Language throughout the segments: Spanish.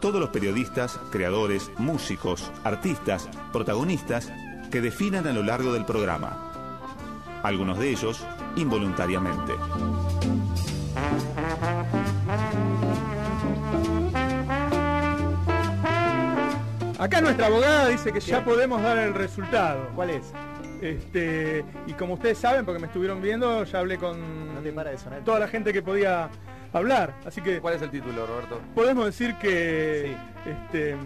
todos los periodistas, creadores, músicos, artistas, protagonistas que definan a lo largo del programa. Algunos de ellos involuntariamente. Acá nuestra abogada dice que ya podemos dar el resultado. ¿Cuál es? Este, y como ustedes saben, porque me estuvieron viendo, ya hablé con No te para de sonar. toda la gente que podía hablar. Así que ¿Cuál es el título, Roberto? podemos decir que este,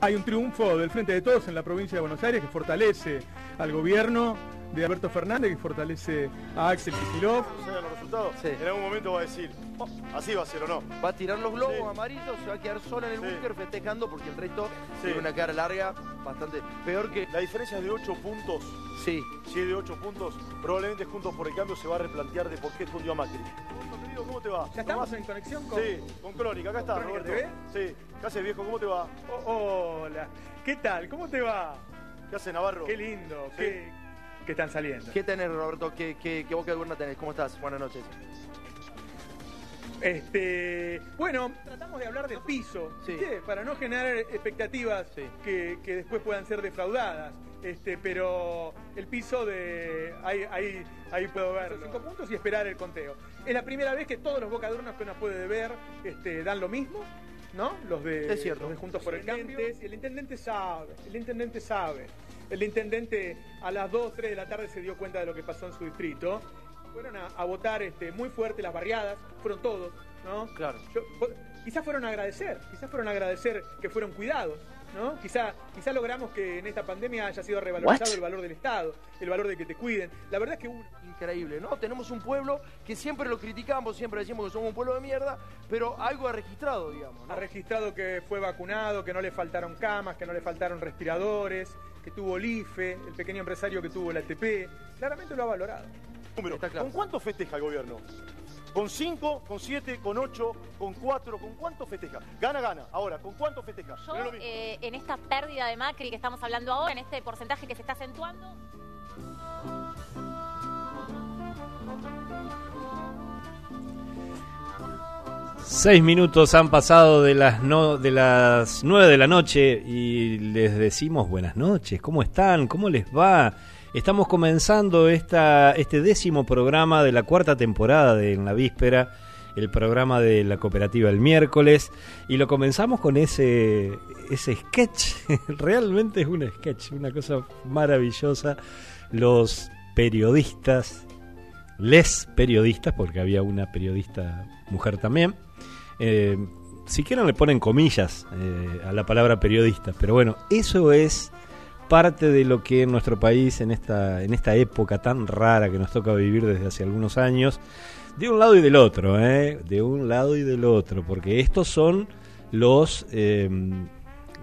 hay un triunfo del Frente de Todos en la provincia de Buenos Aires que fortalece al gobierno de Alberto Fernández, que fortalece a Axel Kicillof. ¿Saben los resultados? Sí. En algún momento va a decir, "Oh, así va a ser o no. Va a tirar los globos Sí. amarillos, se va a quedar sola en el Sí. búnker festejando porque el resto Sí. tiene una cara larga, bastante peor que. La diferencia es de 8 puntos. Sí, Si es de 8 puntos, probablemente Juntos por el Cambio se va a replantear de por qué escondió a Macri. ¿Cómo te va? Ya estamos ¿Tomás? en conexión con... Sí, con Crónica. Acá está, ¿Crónica Roberto. Sí. ¿Qué haces, viejo? ¿Cómo te va? Oh, hola, ¿qué tal? ¿Cómo te va? ¿Qué hace, Navarro? Qué lindo, Sí. qué, qué están saliendo. ¿qué tenés, Roberto? ¿Qué, qué, qué boca de urna tenés? ¿Cómo estás? Buenas noches. Este, bueno, tratamos de hablar del piso, para no generar expectativas Sí. que, que después puedan ser defraudadas. Este, pero el piso de ahí, ahí, ahí puedo ver los cinco puntos y esperar el conteo. Es la primera vez que todos los bocadurnos que uno puede ver este, dan lo mismo, ¿no? Los de, Es cierto. los de Juntos por el Cambio. El intendente sabe, el intendente sabe. El intendente a las 2, 3 de la tarde se dio cuenta de lo que pasó en su distrito. Fueron a, a votar este, muy fuerte las barriadas, fueron todos, ¿no? Claro. Yo- quizás fueron a agradecer, quizás fueron a agradecer que fueron cuidados, ¿no? Quizá, quizá logramos que en esta pandemia haya sido revalorizado el valor del Estado, el valor de que te cuiden. La verdad es que Increíble, ¿no? Tenemos un pueblo que siempre lo criticamos, siempre decimos que somos un pueblo de mierda, pero algo ha registrado, digamos, ¿no? ha registrado que fue vacunado, que no le faltaron camas, que no le faltaron respiradores, que tuvo el IFE, el pequeño empresario que tuvo la ATP. Claramente lo ha valorado. Número. Está claro. ¿Con cuánto festeja el gobierno? ¿Con 5, con 7, con 8, con 4? ¿Con cuánto festeja? Gana, gana. Ahora, ¿con cuánto festeja? Yo, No eh, en esta pérdida de Macri que estamos hablando ahora, en este porcentaje que se está acentuando, Seis minutos han pasado de las, no, de las nueve de la noche y les decimos buenas noches. ¿Cómo están? ¿Cómo les va? Estamos comenzando esta, este décimo programa de la cuarta temporada de En la Víspera, el programa de la cooperativa el miércoles, y lo comenzamos con ese, ese sketch. Realmente es un sketch, una cosa maravillosa. Los periodistas, les periodistas, porque había una periodista mujer también, eh, si quieren le ponen comillas eh, a la palabra periodista, pero bueno, eso es parte de lo que en nuestro país, en esta, en esta época tan rara que nos toca vivir desde hace algunos años, de un lado y del otro, ¿eh? de un lado y del otro, porque estos son los, eh,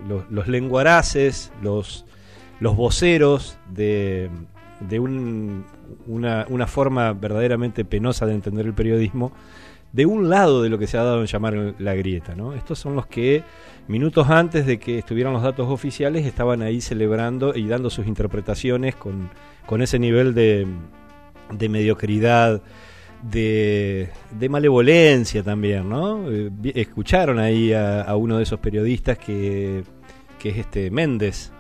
los, los lenguaraces, los, los voceros de, de un- una, una forma verdaderamente penosa de entender el periodismo, de un lado de lo que se ha dado en llamar la grieta. ¿no? Estos son los que minutos antes de que estuvieran los datos oficiales estaban ahí celebrando y dando sus interpretaciones con, con ese nivel de, de mediocridad, de, de malevolencia también, ¿no? Eh, escucharon ahí a, uno de esos periodistas que, que es este Méndez,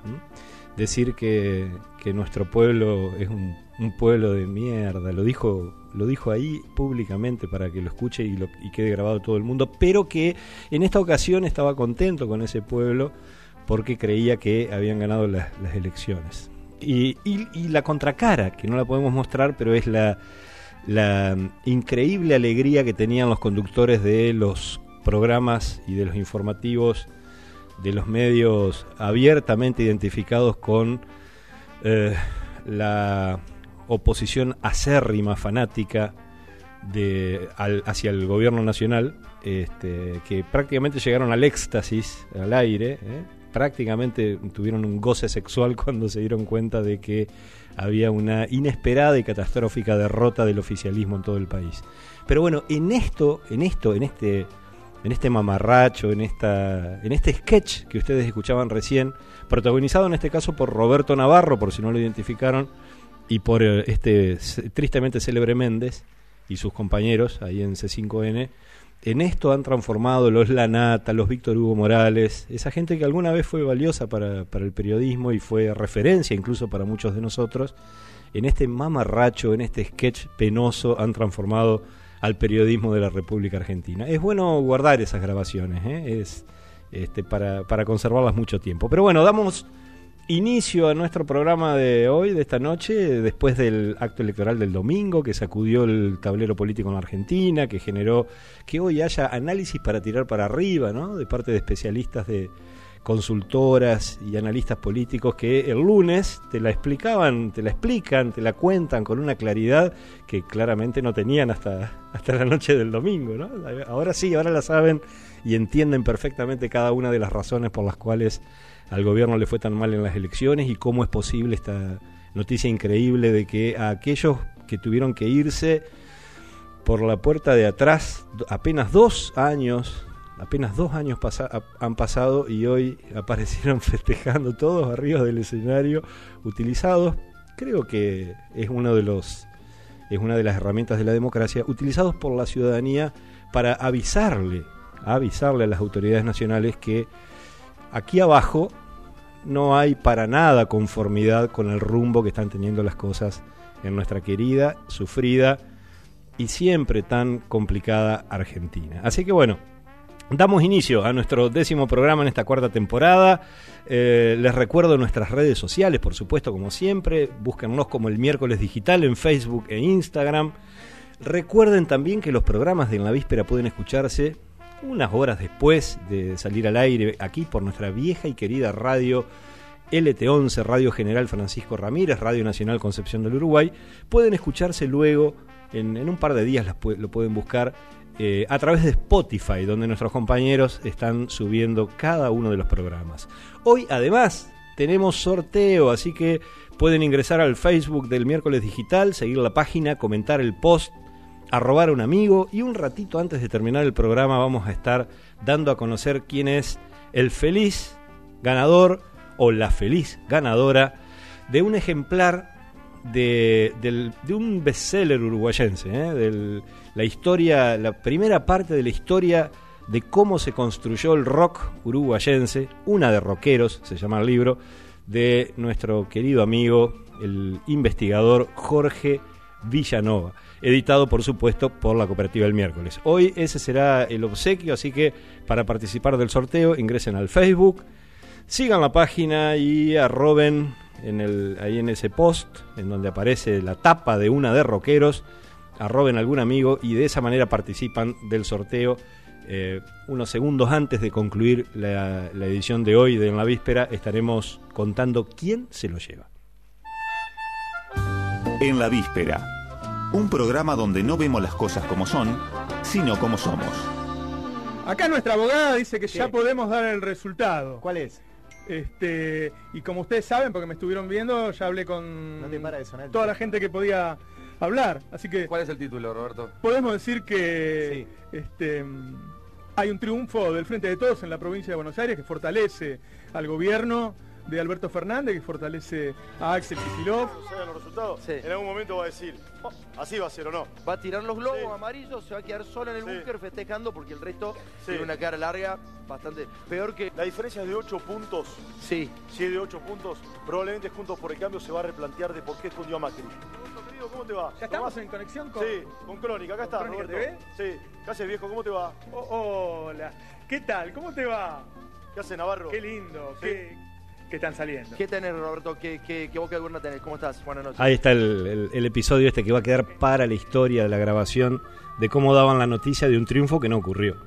decir que, que nuestro pueblo es un, un pueblo de mierda, lo dijo, lo dijo ahí públicamente para que lo escuche y, lo, y quede grabado todo el mundo, pero que en esta ocasión estaba contento con ese pueblo porque creía que habían ganado las, elecciones. Y, la contracara, que no la podemos mostrar, pero es la, la increíble alegría que tenían los conductores de los programas y de los informativos de los medios abiertamente identificados con eh, la oposición acérrima, fanática de, al- hacia el gobierno nacional, este, que prácticamente llegaron al éxtasis, al aire, ¿eh? prácticamente tuvieron un goce sexual cuando se dieron cuenta de que había una inesperada y catastrófica derrota del oficialismo en todo el país. Pero bueno, en esto, en esto, en este, en este mamarracho, en esta, en este sketch que ustedes escuchaban recién, protagonizado en este caso por Roberto Navarro, por si no lo identificaron, y por eh, este tristemente célebre Méndez y sus compañeros ahí en C5N. En esto han transformado los Lanata, los Víctor Hugo Morales, esa gente que alguna vez fue valiosa para, para el periodismo y fue referencia incluso para muchos de nosotros, en este mamarracho, en este sketch penoso, han transformado al periodismo de la República Argentina. Es bueno guardar esas grabaciones, ¿eh? es este, para, para conservarlas mucho tiempo. Pero bueno, damos inicio a nuestro programa de hoy, de esta noche, después del acto electoral del domingo, que sacudió el tablero político en Argentina, que generó que hoy haya análisis para tirar para arriba, ¿no? De parte de especialistas de consultoras y analistas políticos que el lunes te la explicaban, te la explican, te la cuentan con una claridad que claramente no tenían hasta, hasta la noche del domingo, ¿no? Ahora sí, ahora la saben y entienden perfectamente cada una de las razones por las cuales al gobierno le fue tan mal en las elecciones y cómo es posible esta noticia increíble de que a aquellos que tuvieron que irse por la puerta de atrás, apenas dos años, apenas dos años han pasado y hoy aparecieron festejando todos arriba del escenario, utilizados, creo que es uno de los es una de las herramientas de la democracia, utilizados por la ciudadanía para avisarle, avisarle a las autoridades nacionales que aquí abajo no hay para nada conformidad con el rumbo que están teniendo las cosas en nuestra querida, sufrida y siempre tan complicada Argentina. Así que bueno, damos inicio a nuestro décimo programa en esta cuarta temporada. Eh, les recuerdo nuestras redes sociales, por supuesto, como siempre. Búsquennos como el miércoles digital en Facebook e Instagram. Recuerden también que los programas de En la Víspera pueden escucharse unas horas después de salir al aire aquí por nuestra vieja y querida radio LT11, Radio General Francisco Ramírez, Radio Nacional Concepción del Uruguay. Pueden escucharse luego, en, un par de días las lo pueden buscar eh, a través de Spotify, donde nuestros compañeros están subiendo cada uno de los programas. Hoy además tenemos sorteo, así que pueden ingresar al Facebook del miércoles digital, seguir la página, comentar el post arrobar a un amigo y un ratito antes de terminar el programa vamos a estar dando a conocer quién es el feliz ganador o la feliz ganadora de un ejemplar de, del- de un bestseller uruguayense, ¿eh? Del- la historia, la primera parte de la historia de cómo se construyó el rock uruguayense, una de rockeros, se llama el libro, de nuestro querido amigo, el investigador Jorge Villanova, editado por supuesto por la cooperativa El Miércoles. Hoy ese será el obsequio, así que para participar del sorteo ingresen al Facebook, sigan la página y arroben en el, ahí en ese post, en donde aparece la tapa de una de rockeros, arroben algún amigo y de esa manera participan del sorteo. Eh, unos segundos antes de concluir la, la edición de hoy de En la Víspera estaremos contando quién se lo lleva. En la víspera, un programa donde no vemos las cosas como son, sino como somos. Acá nuestra abogada dice que ya podemos dar el resultado. ¿Cuál es? Este, y como ustedes saben, porque me estuvieron viendo, ya hablé con No te para de sonar el toda la gente que podía hablar. Así que ¿Cuál es el título, Roberto? podemos decir que este, hay un triunfo del Frente de Todos en la provincia de Buenos Aires que fortalece al gobierno de Alberto Fernández, que fortalece a Axel Kicillof. Los resultados, Sí. en algún momento va a decir, "Oh, así va a ser o no. Va a tirar los globos Sí. amarillos, se va a quedar solo en el Sí. búnker festejando porque el resto Sí. tiene una cara larga bastante peor que... La diferencia es de 8 puntos. Sí, Si es de 8 puntos, probablemente Juntos por el Cambio se va a replantear de por qué escondió a Macri. ¿cómo te va? Ya estamos ¿Tomás? en conexión con... Sí, con Crónica. Acá está, ¿Con Crónica Roberto. Sí. ¿Qué haces, viejo? ¿Cómo te va? Oh, hola, ¿qué tal? ¿Cómo te va? ¿Qué hace, Navarro? Qué lindo, Sí. qué, qué están saliendo. ¿qué tenés, Roberto? ¿Qué, qué, qué boca de urna tenés? ¿Cómo estás? Buenas noches. Ahí está el, el- el episodio este que va a quedar para la historia de la grabación de cómo daban la noticia de un triunfo que no ocurrió.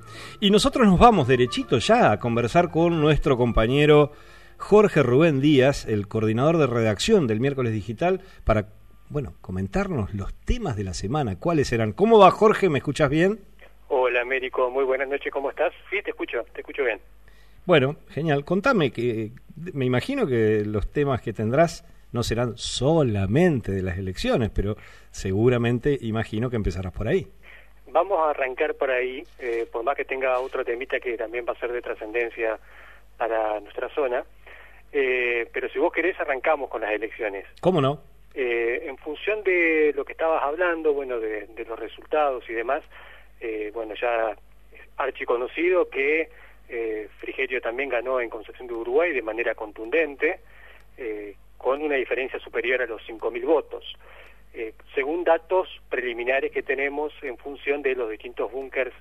Y nosotros nos vamos derechito ya a conversar con nuestro compañero Jorge Rubén Díaz, el coordinador de redacción del miércoles digital, para bueno, comentarnos los temas de la semana, cuáles serán. ¿Cómo va Jorge? ¿Me escuchas bien? Hola Américo, muy buenas noches, ¿cómo estás? Sí, te escucho, te escucho bien. Bueno, genial. Contame que me imagino que los temas que tendrás no serán solamente de las elecciones, pero seguramente imagino que empezarás por ahí. Vamos a arrancar por ahí, eh, por más que tenga otro temita que también va a ser de trascendencia para nuestra zona. Eh, pero si vos querés, arrancamos con las elecciones. ¿Cómo no? Eh, en función de lo que estabas hablando, bueno, de, de los resultados y demás, eh, bueno, ya es archiconocido que eh, Frigerio también ganó en Concepción de Uruguay de manera contundente, eh, con una diferencia superior a los 5.000 votos. Eh, según datos preliminares que tenemos en función de los distintos búnkers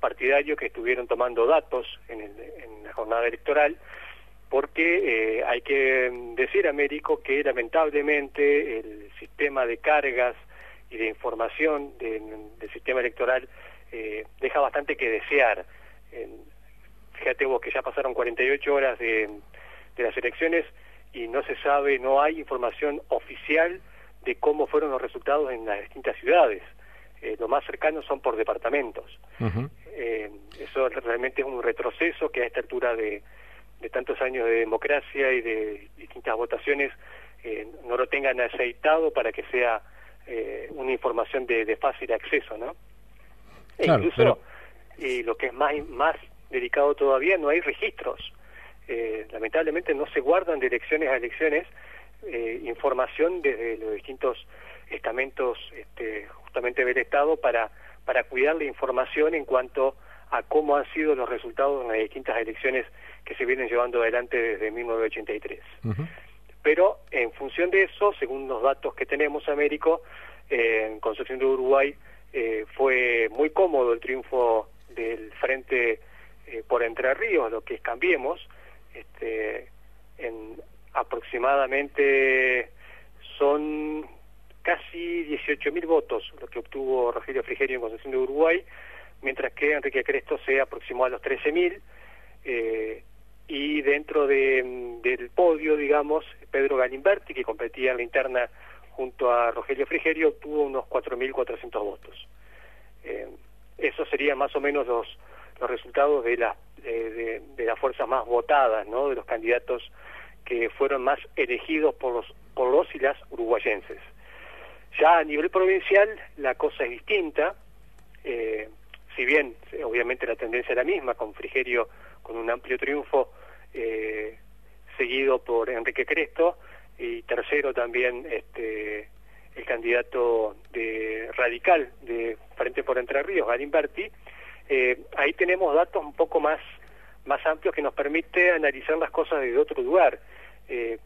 partidarios que estuvieron tomando datos en, el- en la jornada electoral, porque eh, hay que decir, Américo, que lamentablemente el sistema de cargas y de información de- del sistema electoral eh, deja bastante que desear. Fíjate vos que ya pasaron 48 horas de, de las elecciones y no se sabe, no hay información oficial de cómo fueron los resultados en las distintas ciudades. Eh, lo más cercano son por departamentos. Eh, eso realmente es un retroceso que a esta altura de, de tantos años de democracia y de distintas votaciones eh, no lo tengan aceitado para que sea eh, una información de, de fácil acceso, ¿no? E Claro, incluso, pero- y lo que es más, más delicado todavía, no hay registros. Eh, lamentablemente no se guardan de elecciones a elecciones eh, información desde los distintos estamentos este, justamente del Estado para, para cuidar la información en cuanto a cómo han sido los resultados en las distintas elecciones que se vienen llevando adelante desde 1983. Ujú. Pero en función de eso, según los datos que tenemos, Américo, eh, en Concepción de Uruguay eh, fue muy cómodo el triunfo del Frente eh, por Entre Ríos, lo que es Cambiemos, este, en aproximadamente son casi 18.000 votos lo que obtuvo Rogelio Frigerio en Concepción de Uruguay, mientras que Enrique Cresto se aproximó a los 13.000. Eh, y dentro de, del podio, digamos, Pedro Galimberti, que competía en la interna junto a Rogelio Frigerio, obtuvo unos 4.400 votos. Eh, esos serían más o menos los, los resultados de, la, de, de- las fuerzas más votadas, ¿no? de los candidatos que fueron más elegidos por los, por los y las uruguayenses. Ya a nivel provincial la cosa es distinta, eh, si bien eh, obviamente la tendencia es la misma, con Frigerio con un amplio triunfo, eh, seguido por Enrique Cresto, y tercero también este, el candidato de radical de Frente por Entre Ríos, Galimberti, eh, ahí tenemos datos un poco más, más amplios que nos permite analizar las cosas desde otro lugar. Eh,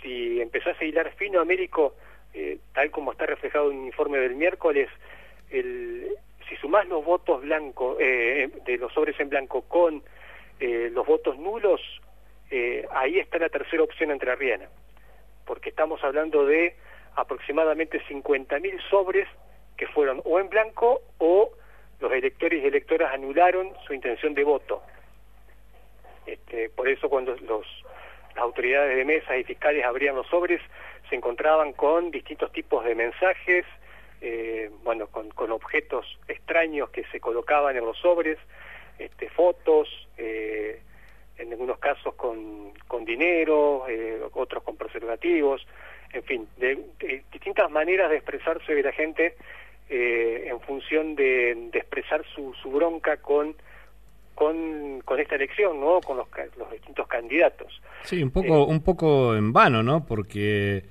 si empezás a hilar fino, Américo, eh, tal como está reflejado en el informe del miércoles, si sumás los votos blancos, eh, de los sobres en blanco con los votos nulos, ahí está la tercera opción entrerriana, porque estamos hablando de aproximadamente 50.000 sobres que fueron o en blanco o los electores y electoras anularon su intención de voto. Este, por eso cuando los, las autoridades de mesa y fiscales abrían los sobres, se encontraban con distintos tipos de mensajes, eh, bueno, con, objetos extraños que se colocaban en los sobres, este, fotos, eh, en algunos casos con, con dinero, eh, otros con preservativos, en fin, de distintas maneras de expresarse de la gente eh, en función de, de expresar su, su bronca con, con, con esta elección, ¿no? Con los, los distintos candidatos. Sí, un poco, un poco en vano, ¿no? Porque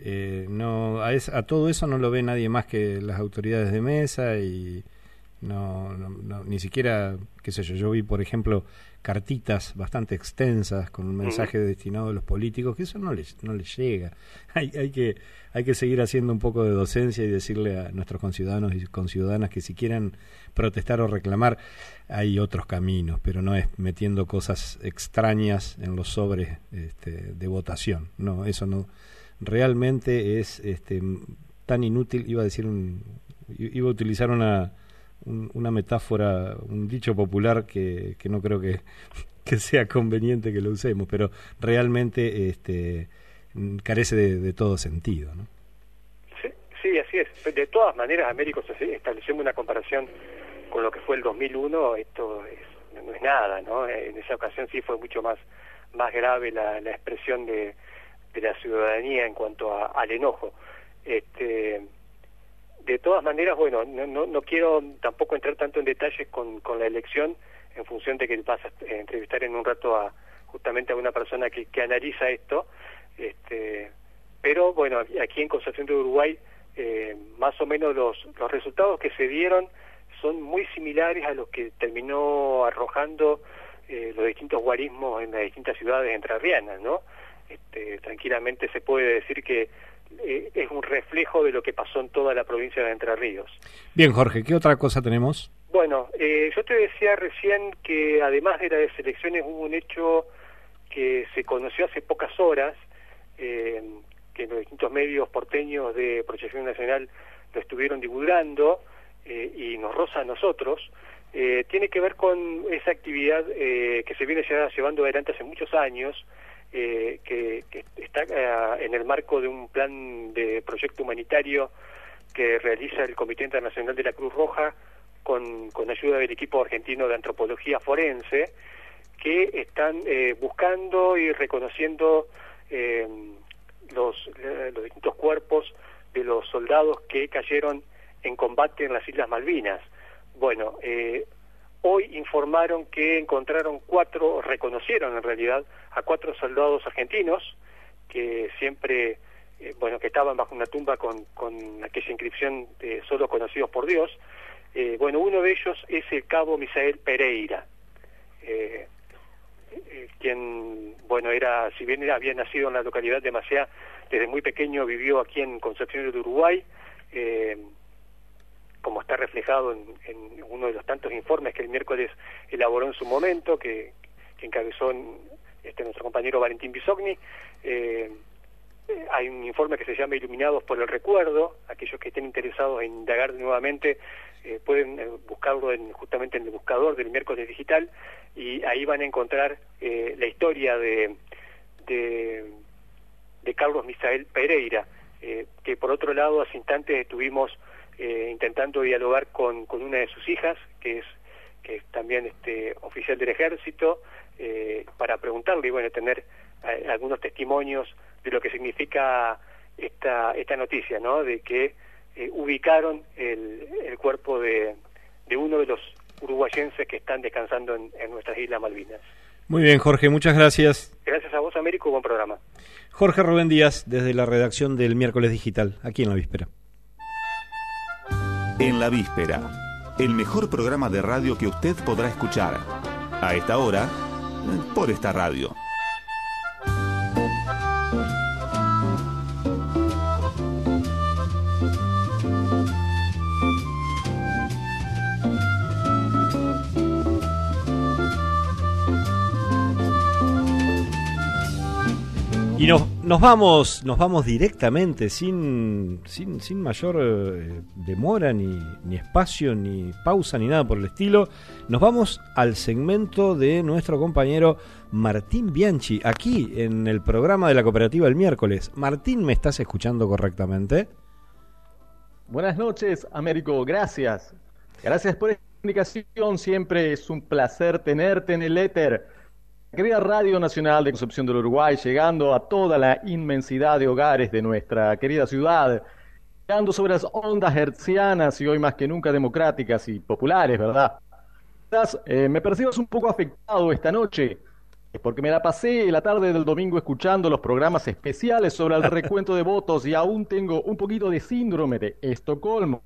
eh, no a, es- a todo eso no lo ve nadie más que las autoridades de mesa y no, no- no- ni siquiera, qué sé yo, yo vi, por ejemplo, cartitas bastante extensas con un mensaje destinado a los políticos, que eso no les, no les llega. Hay, hay, que, hay que seguir haciendo un poco de docencia y decirle a nuestros conciudadanos y conciudadanas que si quieren protestar o reclamar, hay otros caminos, pero no es metiendo cosas extrañas en los sobres este, de votación. No, eso no. Realmente es este, tan inútil, iba a decir un, iba a utilizar una, un- una metáfora, un dicho popular que, que no creo que, que sea conveniente que lo usemos, pero realmente este, carece de, todo sentido. ¿no? Sí, sí, así es. De todas maneras, Américo, estableciendo una comparación con lo que fue el 2001, esto es no es nada, ¿no? En esa ocasión sí fue mucho más, más grave la, la expresión de, de la ciudadanía en cuanto a, al enojo. Este, de todas maneras, bueno, no, no, no, quiero tampoco entrar tanto en detalles con, con la elección en función de que vas a entrevistar en un rato a justamente a una persona que, que analiza esto, este, pero bueno, aquí en Concepción de Uruguay eh, más o menos los, los resultados que se dieron son muy similares a los que terminó arrojando eh, los distintos guarismos en las distintas ciudades entrerrianas, ¿no? Este, tranquilamente se puede decir que eh, es un reflejo de lo que pasó en toda la provincia de Entre Ríos. Bien, Jorge, ¿qué otra cosa tenemos? Bueno, eh, yo te decía recién que además de las elecciones hubo un hecho que se conoció hace pocas horas, eh, que los distintos medios porteños de Proyección Nacional lo estuvieron divulgando eh, y nos roza a nosotros, eh, tiene que ver con esa actividad eh, que se viene ya llevando adelante hace muchos años, eh, que, que, está eh, en el marco de un plan de proyecto humanitario que realiza el Comité Internacional de la Cruz Roja con, con ayuda del equipo argentino de antropología forense, que están eh, buscando y reconociendo eh, los, eh, los distintos cuerpos de los soldados que cayeron en combate en las Islas Malvinas. Bueno, Hoy informaron que encontraron cuatro, reconocieron en realidad a cuatro soldados argentinos que siempre, eh, bueno, que estaban bajo una tumba con, con aquella inscripción de solo conocidos por Dios. Eh, bueno, uno de ellos es el cabo Misael Pereira, eh, quien, bueno, era, si bien había nacido en la localidad de desde muy pequeño vivió aquí en Concepción de Uruguay. Eh, como está reflejado en, en, uno de los tantos informes que el miércoles elaboró en su momento, que, que encabezó en, este, nuestro compañero Valentín Bisogni. Eh, hay un informe que se llama Iluminados por el Recuerdo. Aquellos que estén interesados en indagar nuevamente eh, pueden eh, buscarlo en, justamente en el buscador del miércoles digital y ahí van a encontrar eh, la historia de, de, Carlos Misael Pereira, eh, que por otro lado hace instantes estuvimos eh, intentando dialogar con, con una de sus hijas, que es que es también este oficial del ejército, eh, para preguntarle y bueno, tener eh, algunos testimonios de lo que significa esta, esta noticia, ¿no? De que eh, ubicaron el, el cuerpo de, de uno de los uruguayenses que están descansando en, en nuestras Islas Malvinas. Muy bien, Jorge, muchas gracias. Gracias a vos, Américo, buen programa. Jorge Rubén Díaz, desde la redacción del miércoles digital, aquí en la víspera. En la víspera, el mejor programa de radio que usted podrá escuchar. A esta hora, por esta radio. Y nos vamos, nos vamos directamente, sin, sin, mayor eh, demora, ni, ni espacio, ni pausa, ni nada por el estilo. Nos vamos al segmento de nuestro compañero Martín Bianchi, aquí en el programa de la cooperativa el miércoles. Martín, ¿me estás escuchando correctamente? Buenas noches, Américo, gracias. Gracias por esta comunicación, siempre es un placer tenerte en el éter. Querida Radio Nacional de Concepción del Uruguay, llegando a toda la inmensidad de hogares de nuestra querida ciudad, llegando sobre las ondas hertzianas y hoy más que nunca democráticas y populares, ¿verdad? Quizás eh, me percibas un poco afectado esta noche, porque me la pasé la tarde del domingo escuchando los programas especiales sobre el recuento de votos y aún tengo un poquito de síndrome de Estocolmo.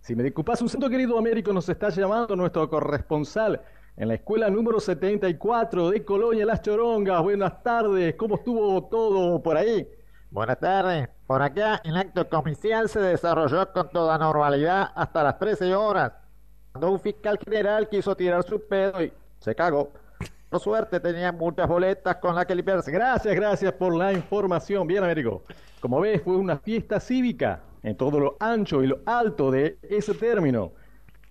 Si me disculpas un segundo, querido Américo, nos está llamando nuestro corresponsal en la escuela número 74 de Colonia Las Chorongas. Buenas tardes, ¿cómo estuvo todo por ahí? Buenas tardes. Por acá el acto comicial se desarrolló con toda normalidad hasta las 13 horas, cuando un fiscal general quiso tirar su pedo y se cagó. Por suerte tenía muchas boletas con las que limpiarse. Gracias, gracias por la información. Bien, Américo. Como ves, fue una fiesta cívica en todo lo ancho y lo alto de ese término.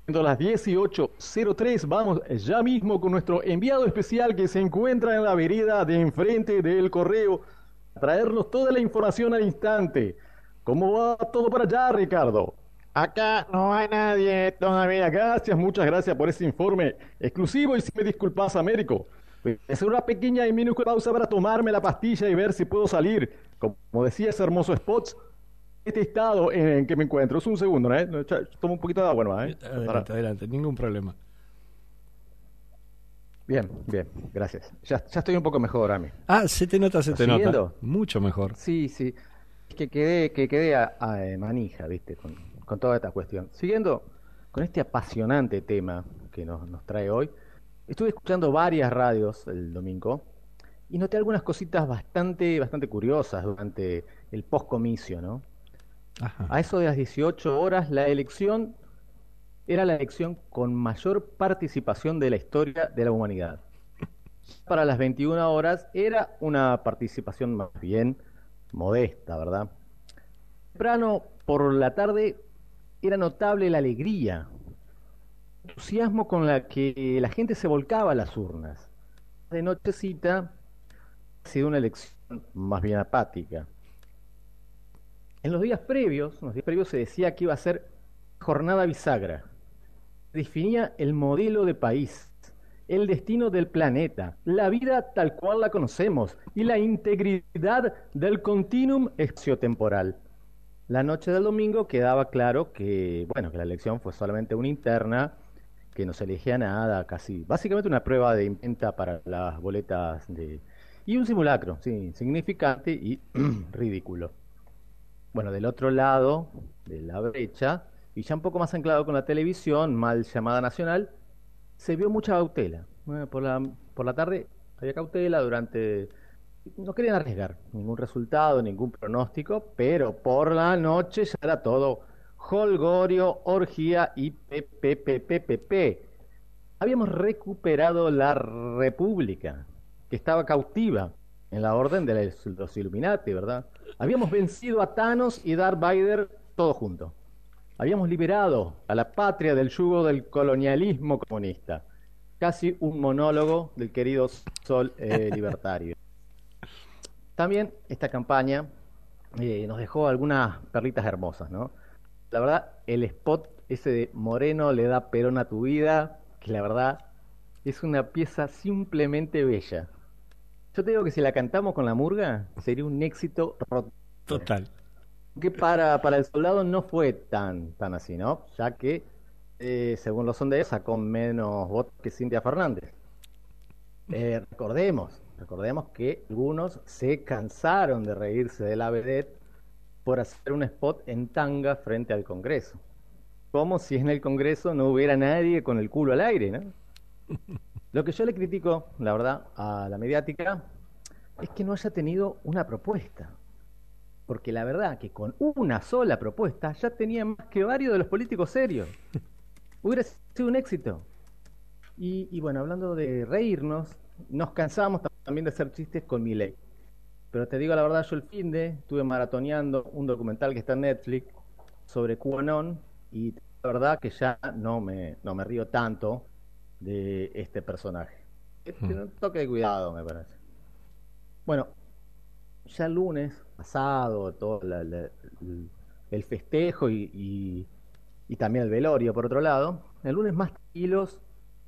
Las 18.03, vamos ya mismo con nuestro enviado especial que se encuentra en la vereda de enfrente del correo a traernos toda la información al instante. ¿Cómo va todo por allá, Ricardo? Acá no hay nadie todavía. Gracias, muchas gracias por ese informe exclusivo y si me disculpas, Américo. Voy a hacer una pequeña y minúscula pausa para tomarme la pastilla y ver si puedo salir. Como decía ese hermoso Spots, este estado en que me encuentro. Es un segundo, ¿no? ¿eh? Tomo un poquito de agua nomás, ¿eh? Adelante, Para- adelante, ningún problema. Bien, bien, gracias. Ya, ya estoy un poco mejor, Ami. Ah, se te nota, se te ¿Estás nota. siguiendo? Mucho mejor. Sí, sí. Es que quedé, que quedé a, a, manija, ¿viste? Con, con toda esta cuestión. Siguiendo con este apasionante tema que nos, nos trae hoy, estuve escuchando varias radios el domingo y noté algunas cositas bastante, bastante curiosas durante el postcomicio, ¿no? A eso de las 18 horas, la elección era la elección con mayor participación de la historia de la humanidad. Para las 21 horas era una participación más bien modesta, ¿verdad? Temprano por la tarde era notable la alegría, el entusiasmo con la que la gente se volcaba a las urnas. De nochecita ha sido una elección más bien apática. En los días previos, los días previos se decía que iba a ser jornada bisagra. Definía el modelo de país, el destino del planeta, la vida tal cual la conocemos y la integridad del continuum espaciotemporal. La noche del domingo quedaba claro que, bueno, que la elección fue solamente una interna, que no se elegía nada, casi, básicamente una prueba de inventa para las boletas de y un simulacro, sí, insignificante y ridículo. Bueno, del otro lado de la brecha, y ya un poco más anclado con la televisión, mal llamada nacional, se vio mucha cautela. Por, la, por la tarde había cautela durante... No querían arriesgar ningún resultado, ningún pronóstico, pero por la noche ya era todo holgorio, orgía y PPPPP. Habíamos recuperado la República, que estaba cautiva en la orden de los Illuminati, ¿verdad? Habíamos vencido a Thanos y Darth Vader todos juntos. Habíamos liberado a la patria del yugo del colonialismo comunista. Casi un monólogo del querido Sol eh, Libertario. También esta campaña eh, nos dejó algunas perlitas hermosas, ¿no? La verdad, el spot ese de Moreno le da perón a tu vida, que la verdad es una pieza simplemente bella. Yo te digo que si la cantamos con la murga, sería un éxito. Total. Que para, para el soldado no fue tan, tan así, ¿no? Ya que, eh, según los sondeos, sacó menos votos que Cintia Fernández. Eh, recordemos, recordemos que algunos se cansaron de reírse de la vedette por hacer un spot en tanga frente al Congreso. Como si en el Congreso no hubiera nadie con el culo al aire, ¿no? Lo que yo le critico, la verdad, a la mediática es que no haya tenido una propuesta. Porque la verdad que con una sola propuesta ya tenía más que varios de los políticos serios. Hubiera sido un éxito. Y, y bueno, hablando de reírnos, nos cansamos también de hacer chistes con mi ley. Pero te digo la verdad, yo el fin de estuve maratoneando un documental que está en Netflix sobre QAnon y la verdad que ya no me, no me río tanto de este personaje. Tiene un toque de cuidado, me parece. Bueno, ya el lunes pasado, todo la, la, el, el festejo y, y, y, también el velorio, por otro lado, el lunes más tranquilos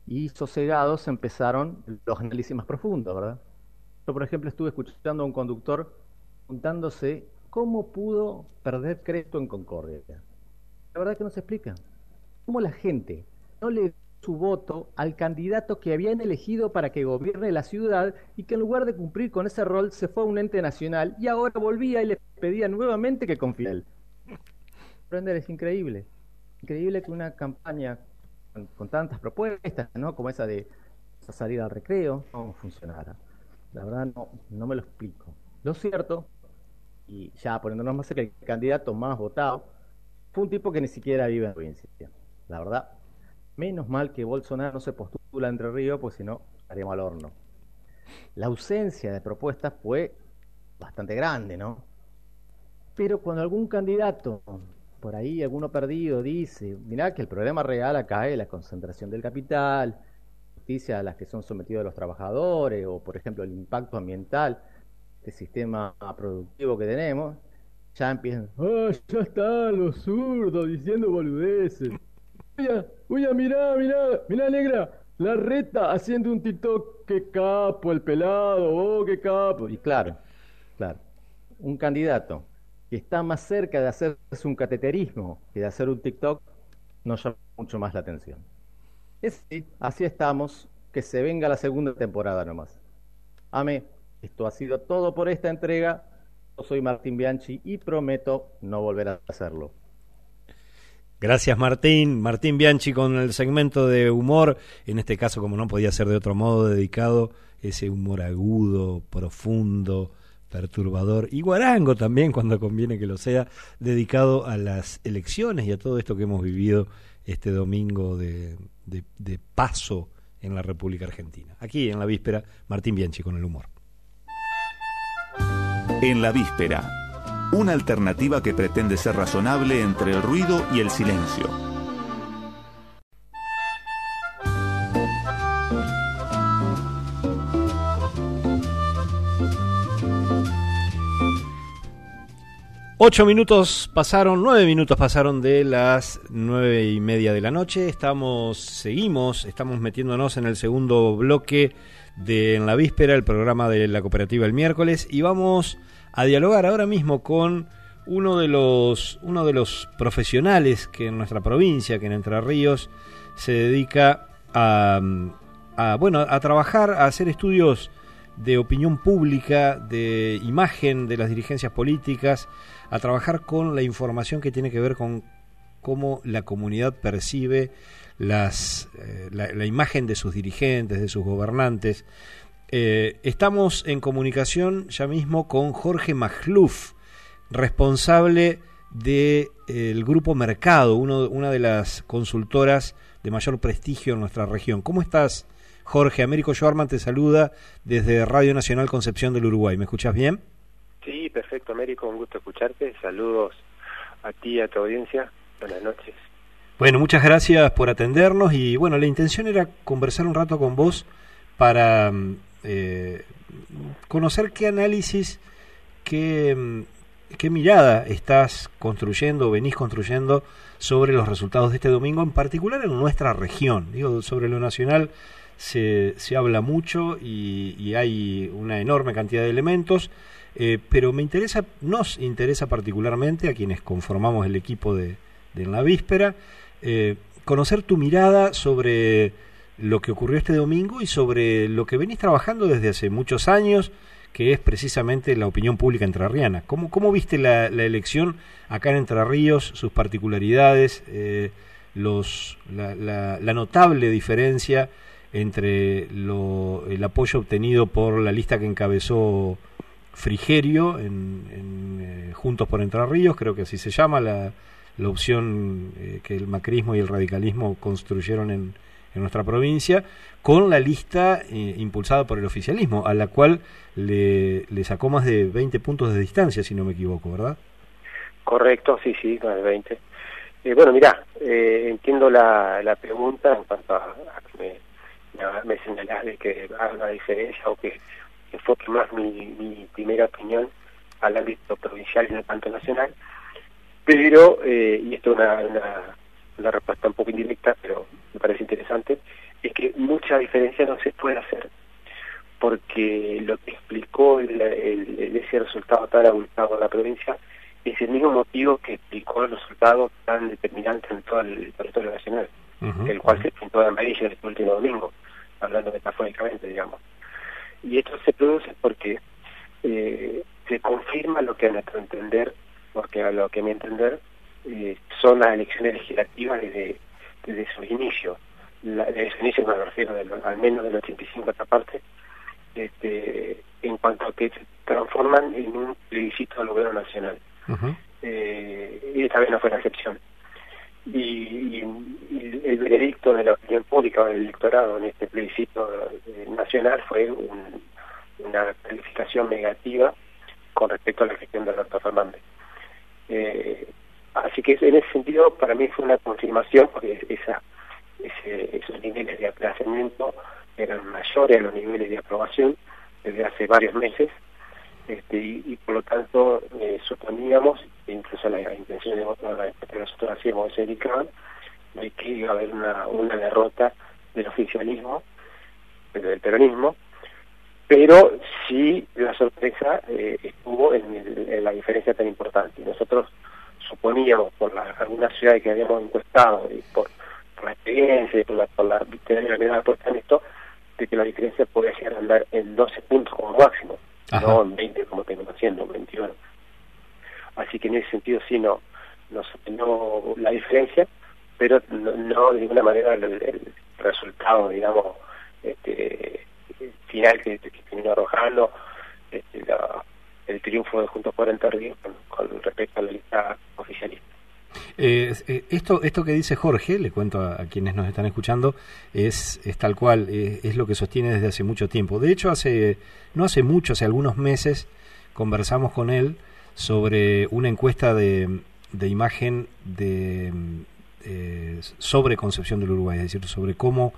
y sosegados empezaron los análisis más profundos, ¿verdad? Yo, por ejemplo, estuve escuchando a un conductor preguntándose cómo pudo perder crédito en Concordia. La verdad que no se explica. ¿Cómo la gente no le su voto al candidato que habían elegido para que gobierne la ciudad y que en lugar de cumplir con ese rol se fue a un ente nacional y ahora volvía y le pedía nuevamente que confíe él? Aprender es increíble. Increíble que una campaña con, tantas propuestas, ¿no? Como esa de salida al recreo, no funcionara. La verdad no, no me lo explico. Lo cierto, y ya poniéndonos más cerca, el candidato más votado fue un tipo que ni siquiera vive en provincia. La verdad, menos mal que Bolsonaro no se postula entre Ríos, pues si no, estaríamos al horno. La ausencia de propuestas fue bastante grande, ¿no? Pero cuando algún candidato, por ahí alguno perdido, dice, mirá que el problema real acá es la concentración del capital, justicia a las que son sometidos los trabajadores, o por ejemplo el impacto ambiental del sistema productivo que tenemos, ya empiezan, ah, ya están los zurdos diciendo boludeces. Uy, mirá, mirá, mirá, negra, la reta haciendo un TikTok, qué capo el pelado, oh, qué capo. Y claro, claro, un candidato que está más cerca de hacerse un cateterismo que de hacer un TikTok, nos llama mucho más la atención. Es, así estamos, que se venga la segunda temporada nomás. Ame, esto ha sido todo por esta entrega. Yo soy Martín Bianchi y prometo no volver a hacerlo. Gracias Martín. Martín Bianchi con el segmento de humor, en este caso como no podía ser de otro modo, dedicado ese humor agudo, profundo, perturbador y guarango también cuando conviene que lo sea, dedicado a las elecciones y a todo esto que hemos vivido este domingo de, de paso en la República Argentina. Aquí en la víspera, Martín Bianchi con el humor. En la víspera, una alternativa que pretende ser razonable entre el ruido y el silencio. Ocho minutos pasaron, nueve minutos pasaron de las nueve y media de la noche. Estamos, seguimos, estamos metiéndonos en el segundo bloque de En la Víspera, el programa de la cooperativa el miércoles, y vamos a dialogar ahora mismo con uno de los, uno de los profesionales que en nuestra provincia, que en Entre Ríos, se dedica a, a bueno, a trabajar, a hacer estudios de opinión pública, de imagen de las dirigencias políticas, a trabajar con la información que tiene que ver con cómo la comunidad percibe las, eh, la, imagen de sus dirigentes, de sus gobernantes. Eh, estamos en comunicación ya mismo con Jorge Magluf, responsable del de, Grupo Mercado, uno, una de las consultoras de mayor prestigio en nuestra región. ¿Cómo estás, Jorge? Américo Schwarman te saluda desde Radio Nacional Concepción del Uruguay. ¿Me escuchas bien? Sí, perfecto, Américo, un gusto escucharte. Saludos a ti y a tu audiencia. Buenas noches. Bueno, muchas gracias por atendernos y bueno, la intención era conversar un rato con vos para mm, eh, conocer qué análisis, qué, mm, mirada estás construyendo, venís construyendo sobre los resultados de este domingo, en particular en nuestra región. Digo, sobre lo nacional se, se habla mucho y, hay una enorme cantidad de elementos. Eh, pero me interesa, nos interesa particularmente a quienes conformamos el equipo de, de la víspera, eh, conocer tu mirada sobre lo que ocurrió este domingo y sobre lo que venís trabajando desde hace muchos años, que es precisamente la opinión pública entrerriana. ¿Cómo, cómo viste la, elección acá en Entre Ríos, sus particularidades, eh, los, la, la, notable diferencia entre lo, el apoyo obtenido por la lista que encabezó Frigerio en, eh, Juntos por Entre Ríos, creo que así se llama la, la opción eh, que el macrismo y el radicalismo construyeron en, en nuestra provincia, con la lista eh, impulsada por el oficialismo, a la cual le, sacó más de 20 puntos de distancia, si no me equivoco, ¿verdad? Correcto, sí, sí, más de 20. bueno, mira, entiendo la, la pregunta en cuanto a, que me, me señalás de que haga una diferencia o que enfoque más mi, mi primera opinión al ámbito provincial y no tanto nacional. Pero, eh, y esto es una, una, respuesta un poco indirecta, pero me parece interesante, es que mucha diferencia no se puede hacer, porque lo que explicó el, ese resultado tan abultado en la provincia es el mismo motivo que explicó el resultado tan determinante en todo el territorio nacional, el cual se pintó de amarillo este último domingo, hablando metafóricamente, digamos. Y esto se produce porque eh, se confirma lo que a nuestro entender, porque a lo que a mi entender, eh, son las elecciones legislativas desde, desde su inicio. La, desde su inicio me refiero al menos del 85 esta parte, este, en cuanto a que se transforman en un plebiscito del gobierno nacional. eh, y esta vez no fue la excepción. Y, el veredicto de la opinión pública del electorado en este plebiscito eh, nacional fue una calificación negativa con respecto a la gestión de Alberto Fernández. Eh, así que en ese sentido para mí fue una confirmación porque esa, esos niveles de aplazamiento eran mayores a los niveles de aprobación desde hace varios meses este, y, por lo tanto eh, suponíamos, incluso la intención de nosotros hacíamos ese dedicaban, de que iba a haber una, derrota del oficialismo, del peronismo, pero sí la sorpresa eh, estuvo en, el- en la diferencia tan importante. Nosotros suponíamos por la, algunas ciudades que habíamos encuestado y por, por la experiencia y por la, por la, la mirada puesta en esto, de que la diferencia podía llegar a andar en 12 puntos como máximo, Ajá. no en 20 como tenemos haciendo, en 21. Así que en ese sentido sí no, nos sorprendió la diferencia, pero no, no de ninguna manera el, el resultado, digamos, este, final que, que terminó arrojando este, la- el triunfo de Juntos por Entre Ríos con, respecto a la lista oficialista. Eh, eh, esto, esto que dice Jorge, le cuento a, quienes nos están escuchando, es, tal cual, es lo que sostiene desde hace mucho tiempo. De hecho, hace no hace mucho, hace algunos meses, conversamos con él sobre una encuesta de, de imagen de eh, sobre Concepción del Uruguay, es decir, sobre cómo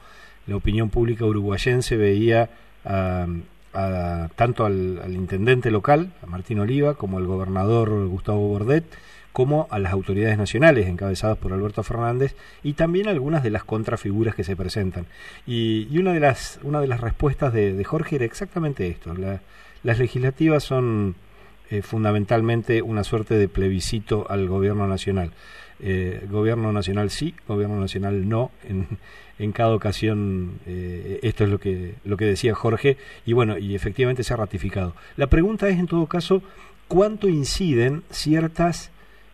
la opinión pública uruguayense veía a, a- tanto al, al intendente local, a Martín Oliva, como al gobernador Gustavo Bordet, como a las autoridades nacionales encabezadas por Alberto Fernández y también algunas de las contrafiguras que se presentan. Y, una, de las, una de las respuestas de, de Jorge era exactamente esto. La- las legislativas son eh, fundamentalmente una suerte de plebiscito al gobierno nacional. Eh, gobierno nacional sí, gobierno nacional no. En, en cada ocasión eh, esto es lo que, lo que decía Jorge y bueno, y efectivamente se ha ratificado. La pregunta es en todo caso, ¿cuánto inciden ciertas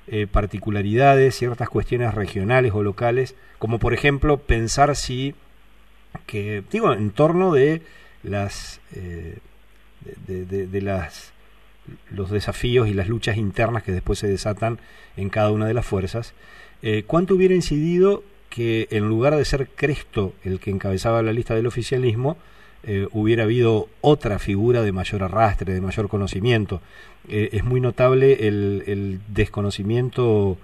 eh, particularidades, ciertas cuestiones regionales o locales, como por ejemplo pensar si, que digo, en torno de las, de las los desafíos y las luchas internas que después se desatan en cada una de las fuerzas, eh, ¿cuánto hubiera incidido que en lugar de ser Cresto el que encabezaba la lista del oficialismo, eh, hubiera habido otra figura de mayor arrastre, de mayor conocimiento? Eh, es muy notable el, desconocimiento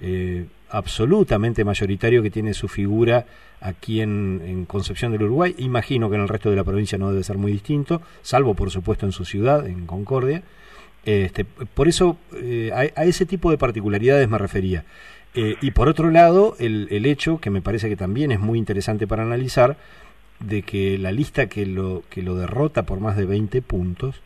eh, absolutamente mayoritario que tiene su figura aquí en Concepción del Uruguay. Imagino que en el resto de la provincia no debe ser muy distinto, salvo por supuesto en su ciudad, en Concordia. Este, por eso eh, a, ese tipo de particularidades me refería. Eh, y por otro lado, el, el hecho, que me parece que también es muy interesante para analizar, de que la lista que lo, que lo derrota por más de 20 puntos,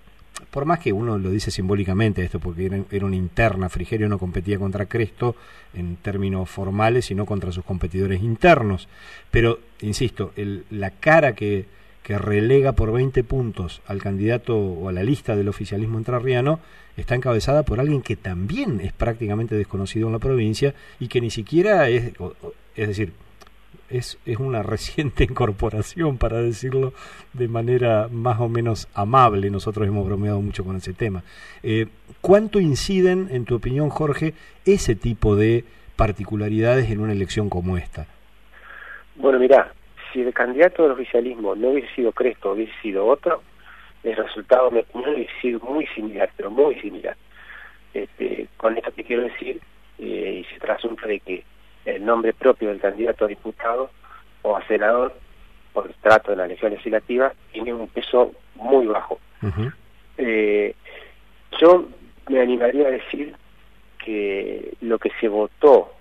por más que uno lo dice simbólicamente esto, porque era, era una interna, Frigerio no competía contra Cresto en términos formales, sino contra sus competidores internos. Pero, insisto, el, la cara que, que relega por 20 puntos al candidato o a la lista del oficialismo entrerriano está encabezada por alguien que también es prácticamente desconocido en la provincia y que ni siquiera es, es decir, es, es una reciente incorporación, para decirlo de manera más o menos amable. Nosotros hemos bromeado mucho con ese tema. Eh, ¿Cuánto inciden, en tu opinión, Jorge, ese tipo de particularidades en una elección como esta? Bueno, mirá, si el candidato del oficialismo no hubiese sido Cresto, hubiese sido otro, el resultado, opinión, hubiese sido muy similar, pero muy similar. Este, con esto te quiero decir, eh, y se trasunta de que el nombre propio del candidato a diputado o a senador, por el trato de la elección legislativa, tiene un peso muy bajo. Eh, yo me animaría a decir que lo que se votó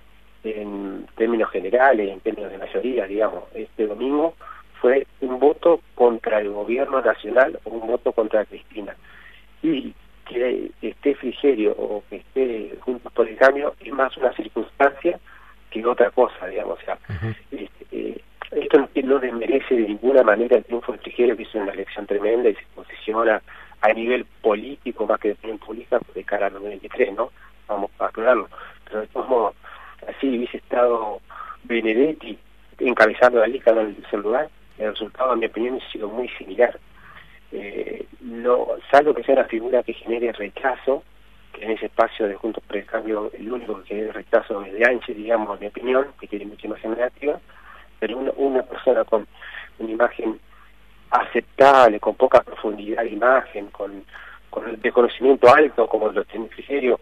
en términos generales, en términos de mayoría, digamos, este domingo, fue un voto contra el gobierno nacional o un voto contra Cristina. Y que esté Frigerio o que esté Juntos por el Cambio es más una circunstancia que otra cosa, digamos. O sea, este, eh, esto no, no desmerece de ninguna manera el triunfo de Frigerio, que hizo una elección tremenda y se posiciona a nivel político más que de opinión pública de cara al 2023, ¿no? Vamos a aclararlo. Pero de todos modos, así hubiese estado Benedetti encabezando la lista en el tercer lugar, el resultado, en mi opinión, ha sido muy similar. Eh, no, salvo que sea una figura que genere rechazo, que en ese espacio de Juntos por el Cambio, el único que genere rechazo es de Ángel, digamos, en mi opinión, que tiene mucha imagen negativa, pero una, una persona con una imagen aceptable, con poca profundidad de imagen, con, con el desconocimiento alto, como lo tiene Frigerio,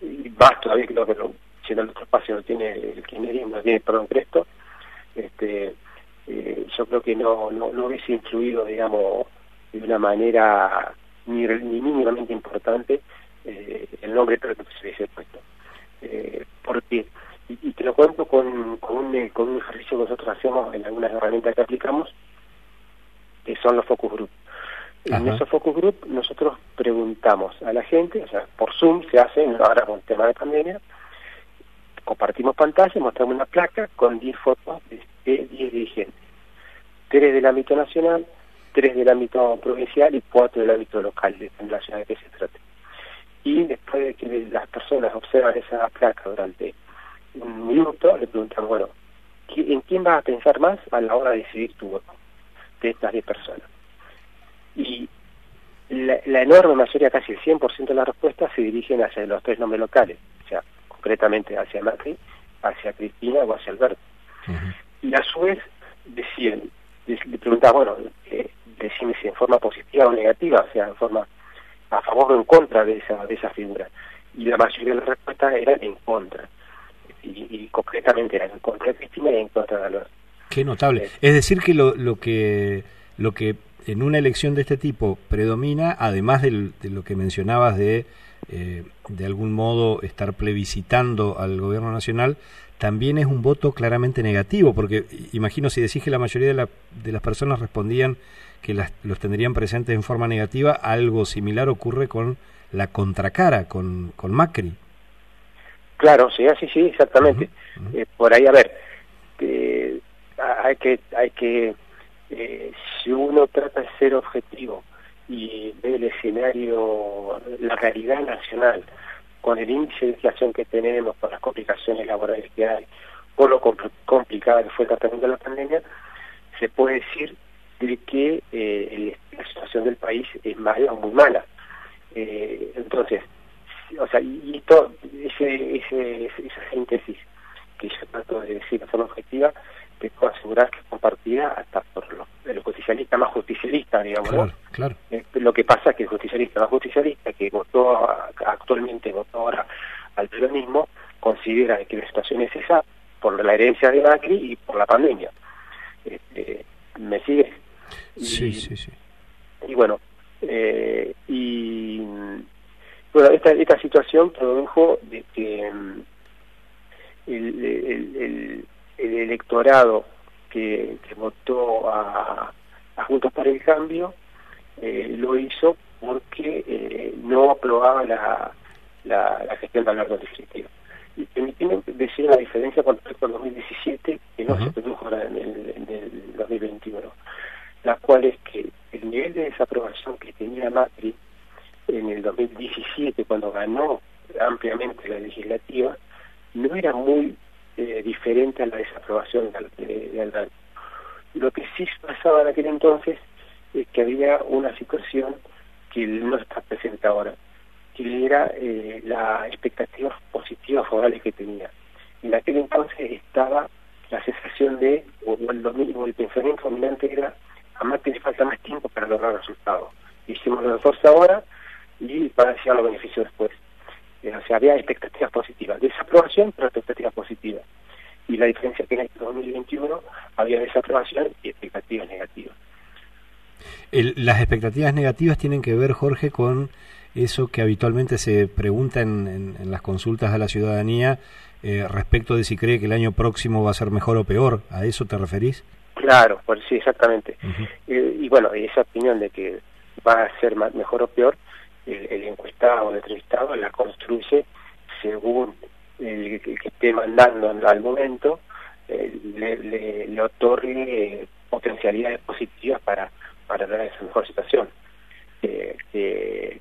y más todavía que lo que lo, si en el otro espacio lo tiene el kirchnerismo, lo tiene, perdón, Cresto, este, eh, yo creo que no, no, no hubiese influido, digamos, de una manera ni, ni mínimamente importante eh, el nombre que se hubiese puesto. Eh, porque, y, y, te lo cuento con, con, un, con un ejercicio que nosotros hacemos en algunas herramientas que aplicamos, que son los focus group. En esos focus group nosotros preguntamos a la gente, o sea, por Zoom se hace, ahora con el tema de pandemia, compartimos pantalla, mostramos una placa con 10 fotos de, de 10 dirigentes. Tres del ámbito nacional, tres del ámbito provincial y cuatro del ámbito local, de la ciudad de que se trate. Y después de que las personas observan esa placa durante un minuto, le preguntan, bueno, ¿qui- ¿en quién vas a pensar más a la hora de decidir tu voto? De estas 10 personas. Y la, la enorme mayoría, casi el 100% de las respuestas se dirigen hacia los tres nombres locales, o sea, concretamente hacia Macri, hacia Cristina o hacia Alberto. Y a su vez deciden, le preguntaba, bueno, eh, decime si en forma positiva o negativa, o sea, en forma a favor o en contra de esa, de esa figura. Y la mayoría de las respuestas eran en contra. Y, y concretamente eran en contra de Cristina y en contra de Alberto. Qué notable. Es decir que lo, lo que lo que en una elección de este tipo predomina, además del- de lo que mencionabas de eh, de algún modo estar plebiscitando al gobierno nacional, también es un voto claramente negativo, porque imagino si decís que la mayoría de, la- de las personas respondían que las- los tendrían presentes en forma negativa, algo similar ocurre con la contracara, con, con Macri. Claro, sí, sí, sí, exactamente. Eh, por ahí, a ver, eh, hay que, hay que, eh, si uno trata de ser objetivo y ve el escenario, la realidad nacional, con el índice de inflación que tenemos, con las complicaciones laborales que hay, por lo compl- complicada que fue el tratamiento de la pandemia, se puede decir de que eh, la situación del país es mala o muy mala. Eh, entonces, o sea, y, ese, ese, ese- esa síntesis que yo trato de decir de forma objetiva, te puedo asegurar que es compartida hasta por los, el justicialista más justicialista, digamos, ¿no? Claro. Eh, lo que pasa es que el justicialista más justicialista, que votó a- actualmente, votó ahora al peronismo, considera que la situación es esa por la herencia de Macri y por la pandemia. Este, ¿Me sigues? Sí, sí, sí. y bueno eh, y bueno esta esta situación produjo de que mm, el, el, el- el electorado que, que votó a, a Juntos para el Cambio eh, lo hizo porque eh, no aprobaba la, la, la gestión de Alberto Cristina. Y permíteme decir la diferencia con respecto al 2017, que no se produjo ahora en el, en el 2021 la cual es que el nivel de desaprobación que tenía Macri en el 2017, cuando ganó ampliamente la legislativa, no era muy eh, diferente a la desaprobación de, de, de Alberto. Lo que sí pasaba en aquel entonces es que había una situación que no está presente ahora, que era eh, la expectativas positivas favorables que tenía. En aquel entonces estaba la sensación de, o, o el, domi- o el pensamiento dominante era, a Macri le falta más tiempo para lograr resultados. Hicimos los esfuerzos ahora y para llegar los beneficios después. Eh, o sea, había expectativas positivas. Desaprobación, pero expectativas positivas. Y la diferencia que en este 2021 había desaprobación y expectativas negativas. El- las expectativas negativas tienen que ver, Jorge, con eso que habitualmente se pregunta en, en- en las consultas a la ciudadanía eh, respecto de si cree que el año próximo va a ser mejor o peor. ¿A eso te referís? Claro, pues sí, exactamente. Eh, y bueno, esa opinión de que va a ser ma- mejor o peor, el, el encuestado el entrevistado la construye según el, que esté mandando al- momento, eh, le, le, otorgue eh, potencialidades positivas para, para dar esa mejor situación. Eh, que,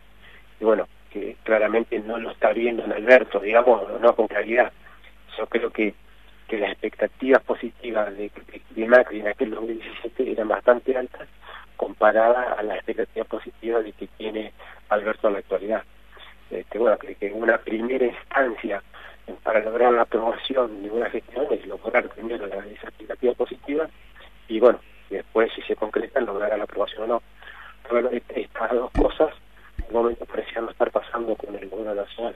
y bueno, que claramente no lo está viendo en Alberto, digamos, no con claridad. Yo creo que que las expectativas positivas de, de, de Macri en aquel 2017 eran bastante altas comparadas a las expectativas positivas de que tiene Alberto en la actualidad. Este, bueno, que, que una primera instancia para lograr la aprobación de una gestión es lograr primero la, esa expectativa positiva y bueno, después si se concretan lograr la aprobación o no. Pero bueno, est- estas dos cosas en momento parecían no estar pasando con el gobierno nacional.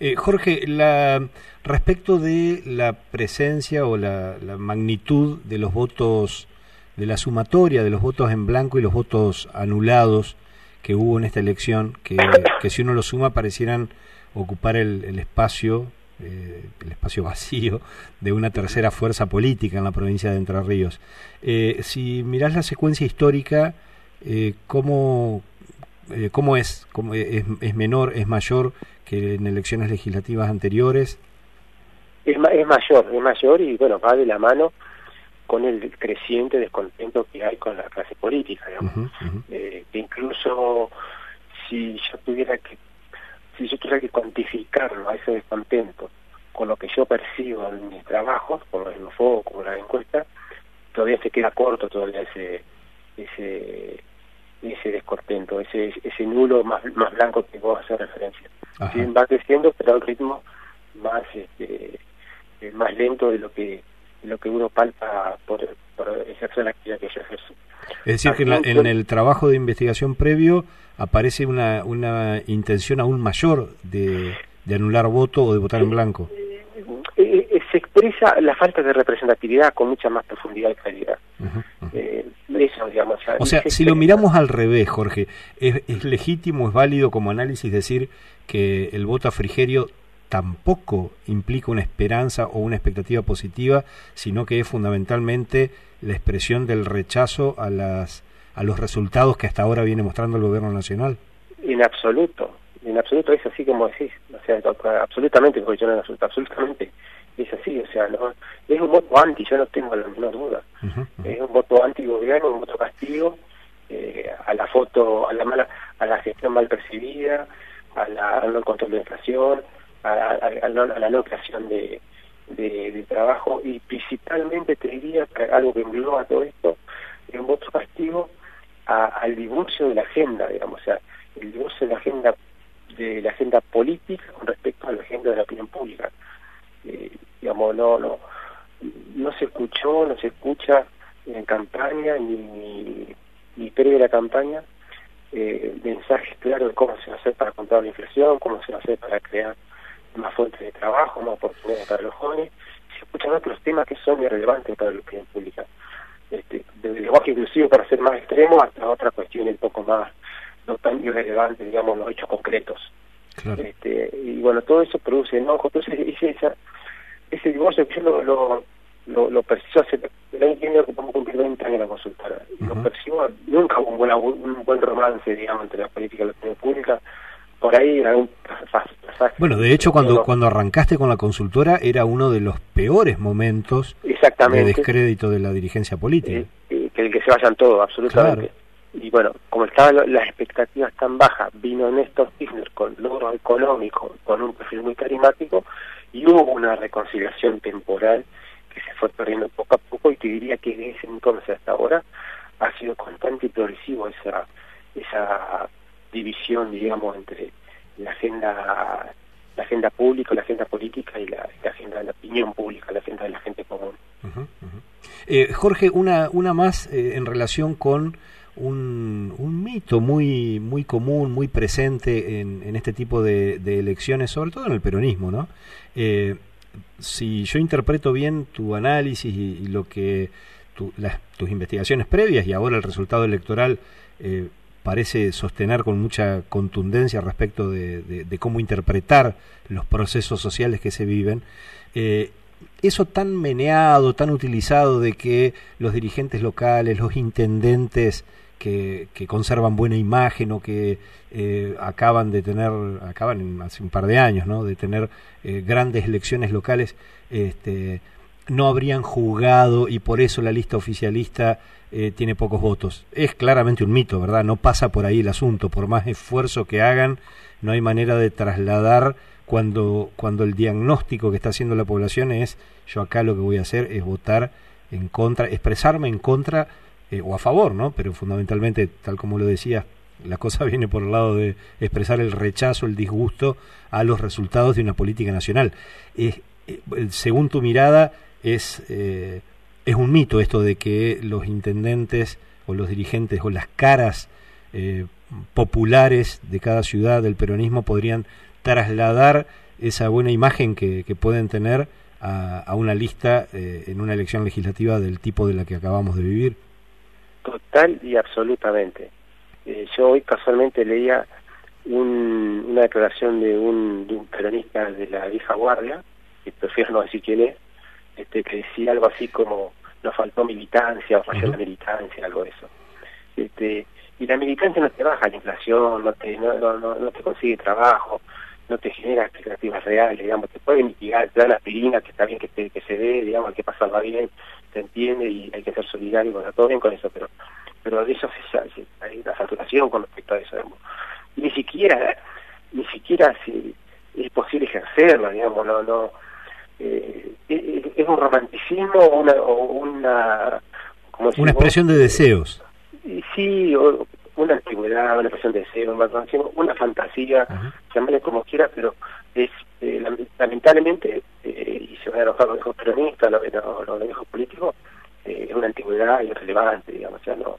Eh, Jorge, la, respecto de la presencia o la, la magnitud de los votos, de la sumatoria de los votos en blanco y los votos anulados que hubo en esta elección, que, que si uno lo suma parecieran ocupar el, el espacio, eh, el espacio vacío de una tercera fuerza política en la provincia de Entre Ríos. Eh, si mirás la secuencia histórica, eh, ¿cómo, eh, ¿cómo es? ¿Cómo es? ¿Es menor, es mayor que en elecciones legislativas anteriores? Es, es mayor, es mayor y bueno, va de la mano con el creciente descontento que hay con la clase política, digamos. Eh, que incluso si yo tuviera que si yo tuviera que cuantificarlo a ese descontento con lo que yo percibo en mis trabajos, como el Info, como la encuesta, todavía se queda corto todavía ese ese ese descontento, ese ese nulo más más blanco que vos hacer referencia. Sí, va creciendo, pero a un ritmo más este más lento de lo que lo que uno palpa por, por ejercer la actividad que yo ejerzo. Es decir, que en, la- en el trabajo de investigación previo aparece una, una intención aún mayor de, de anular voto o de votar en blanco. Eh, eh, se expresa la falta de representatividad con mucha más profundidad y claridad. Eh, eso, digamos. O sea, se si lo miramos al revés, Jorge, ¿es, es legítimo, es válido como análisis decir que el voto a Frigerio tampoco implica una esperanza o una expectativa positiva, sino que es fundamentalmente la expresión del rechazo a las a los resultados que hasta ahora viene mostrando el gobierno nacional. En absoluto, en absoluto es así como decís, o sea, absolutamente, porque yo no absoluto, absolutamente es así, o sea, no, es un voto anti, yo no tengo la menor duda, es un voto anti gobierno, un voto castigo eh, a la foto, a la mala, a la gestión mal percibida, a la, al no control de inflación, a, a- a la no creación de, de, trabajo y principalmente te diría algo que engloba todo esto es un voto castigo a- al divorcio de la agenda, digamos, o sea, el divorcio de la agenda de la agenda política con respecto a la agenda de la opinión pública. Eh, digamos, no, no, no se escuchó, no se escucha en campaña ni, ni, ni previo la campaña eh, mensajes claros de cómo se va a hacer para controlar la inflación, cómo se va a hacer para crear más fuentes de trabajo, más oportunidades para los jóvenes. Se escuchan otros temas que son irrelevantes para la opinión pública. Este, desde el lenguaje inclusivo para ser más extremo hasta otras cuestiones un poco más no tan irrelevantes, digamos, los hechos concretos. Este, y bueno, todo eso produce enojo. Entonces, ese, esa, ese divorcio que yo lo, lo, lo, lo percibo hace el año que vamos a cumplir 20 años en la consultora. Y Lo percibo, nunca hubo un buen, un buen romance, digamos, entre la política y la opinión pública. Por ahí, en algún pasaje. Bueno, de hecho, cuando, cuando arrancaste con la consultora era uno de los peores momentos Exactamente. de descrédito de la dirigencia política. eh, que el que se vayan todos, absolutamente. Y bueno, como estaban las expectativas tan bajas, vino Néstor Kirchner con logros económicos, con un perfil muy carismático, y hubo una reconciliación temporal que se fue perdiendo poco a poco, y te diría que de ese entonces hasta ahora ha sido constante y progresivo esa, esa división, digamos, entre la agenda la agenda pública, la agenda política y la, agenda de la opinión pública, la agenda de la gente común. Eh, Jorge, una, una más eh, en relación con un, un mito muy, muy común, muy presente en, en este tipo de, de elecciones, sobre todo en el peronismo, ¿no? Eh, si yo interpreto bien tu análisis y, y lo que tu- las- tus investigaciones previas y ahora el resultado electoral eh, parece sostener con mucha contundencia respecto de, cómo interpretar los procesos sociales que se viven, eh, eso tan meneado, tan utilizado de que los dirigentes locales, los intendentes que, conservan buena imagen o que eh, acaban de tener, acaban hace un par de años, ¿no? de tener eh, grandes elecciones locales, este, no habrían jugado y por eso la lista oficialista eh, tiene pocos votos. Es claramente un mito, ¿verdad? No pasa por ahí el asunto. Por más esfuerzo que hagan, no hay manera de trasladar cuando, cuando el diagnóstico que está haciendo la población es yo acá lo que voy a hacer es votar en contra, expresarme en contra eh, o a favor, ¿no? Pero fundamentalmente, tal como lo decía, la cosa viene por el lado de expresar el rechazo, el disgusto a los resultados de una política nacional. Es, eh, según tu mirada, es, es un mito esto de que los intendentes o los dirigentes o las caras eh, populares de cada ciudad del peronismo podrían trasladar esa buena imagen que, pueden tener a, a una lista eh, en una elección legislativa del tipo de la que acabamos de vivir. Total y absolutamente. Eh, yo hoy casualmente leía un- una declaración de un, de un peronista de la vieja guardia, que prefiero no decir quién es, este, que decía algo así como nos faltó militancia o falló la militancia, algo de eso. Este, y la militancia no te baja la inflación, no te, no, no, no, no te consigue trabajo, no te genera expectativas reales, digamos, te puede mitigar, te da la aspirina, que está bien que, te- que se dé, digamos, hay que pasarla bien, se entiende y hay que ser solidario, bueno, todo bien con eso, pero pero de eso se, se- hay una saturación con respecto a eso, digamos. Y ni siquiera, ni siquiera si es posible ejercerla, digamos, no, no, eh, es, es un romanticismo o una, o una, como Una expresión de deseos. y sí, o una antigüedad, una expresión de deseo, un romanticismo, una fantasía, llamarle como quiera, pero es eh, lam- lamentablemente, eh, y se van a enojar los viejos peronistas, los, los, los viejos políticos, eh, es una antigüedad irrelevante, digamos, o sea, no,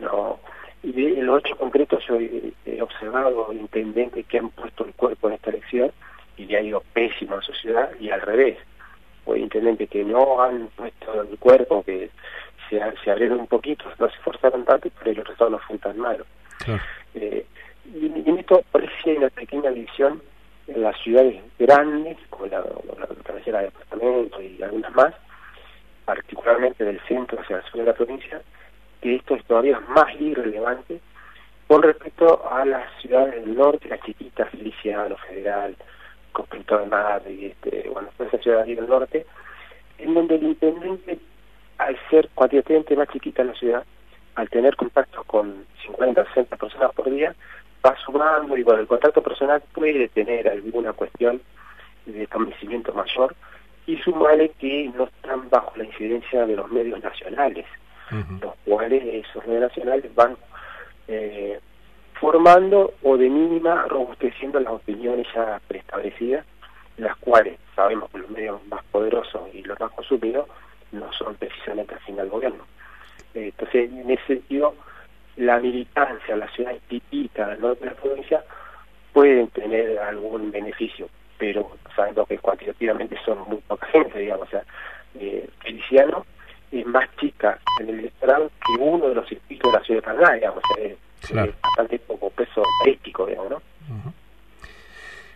no, y de, los hechos concretos yo he, he observado intendentes que han puesto el cuerpo en esta elección y le ha ido pésimo a su ciudad y al revés, o intendentes que no han puesto el cuerpo, que se, se abrieron un poquito, no se esforzaron tanto, pero los resultados no fueron tan malos. Eh, y, y en esto parece que hay una pequeña división en las ciudades grandes, como la, como la cabecera de departamento y algunas más, particularmente del centro hacia el sur de la provincia, que esto es todavía más irrelevante con respecto a las ciudades del norte, las chiquitas, Feliciano, Federal, Constructor de Madrid, este, bueno, todas esas ciudades del norte, en donde el intendente, al ser cuantitativamente más chiquita la ciudad, al tener contactos con 50 o 60 personas por día, va sumando y bueno, el contacto personal puede tener alguna cuestión de establecimiento mayor y sumale que no están bajo la incidencia de los medios nacionales, los cuales esos medios nacionales van eh, formando o de mínima robusteciendo las opiniones ya preestablecidas, las cuales sabemos que los medios más poderosos y los más consumidos no son precisamente afín al gobierno. Eh, entonces, en ese sentido, la militancia, las ciudades chiquitas del norte de la provincia pueden tener algún beneficio, pero sabiendo que cuantitativamente son muy poca gente, digamos, o sea, eh, Feliciano es más chica en el electorado que uno de los circuitos de la ciudad de Paraná, digamos, o Claro. bastante poco peso estadístico, digamos, ¿no?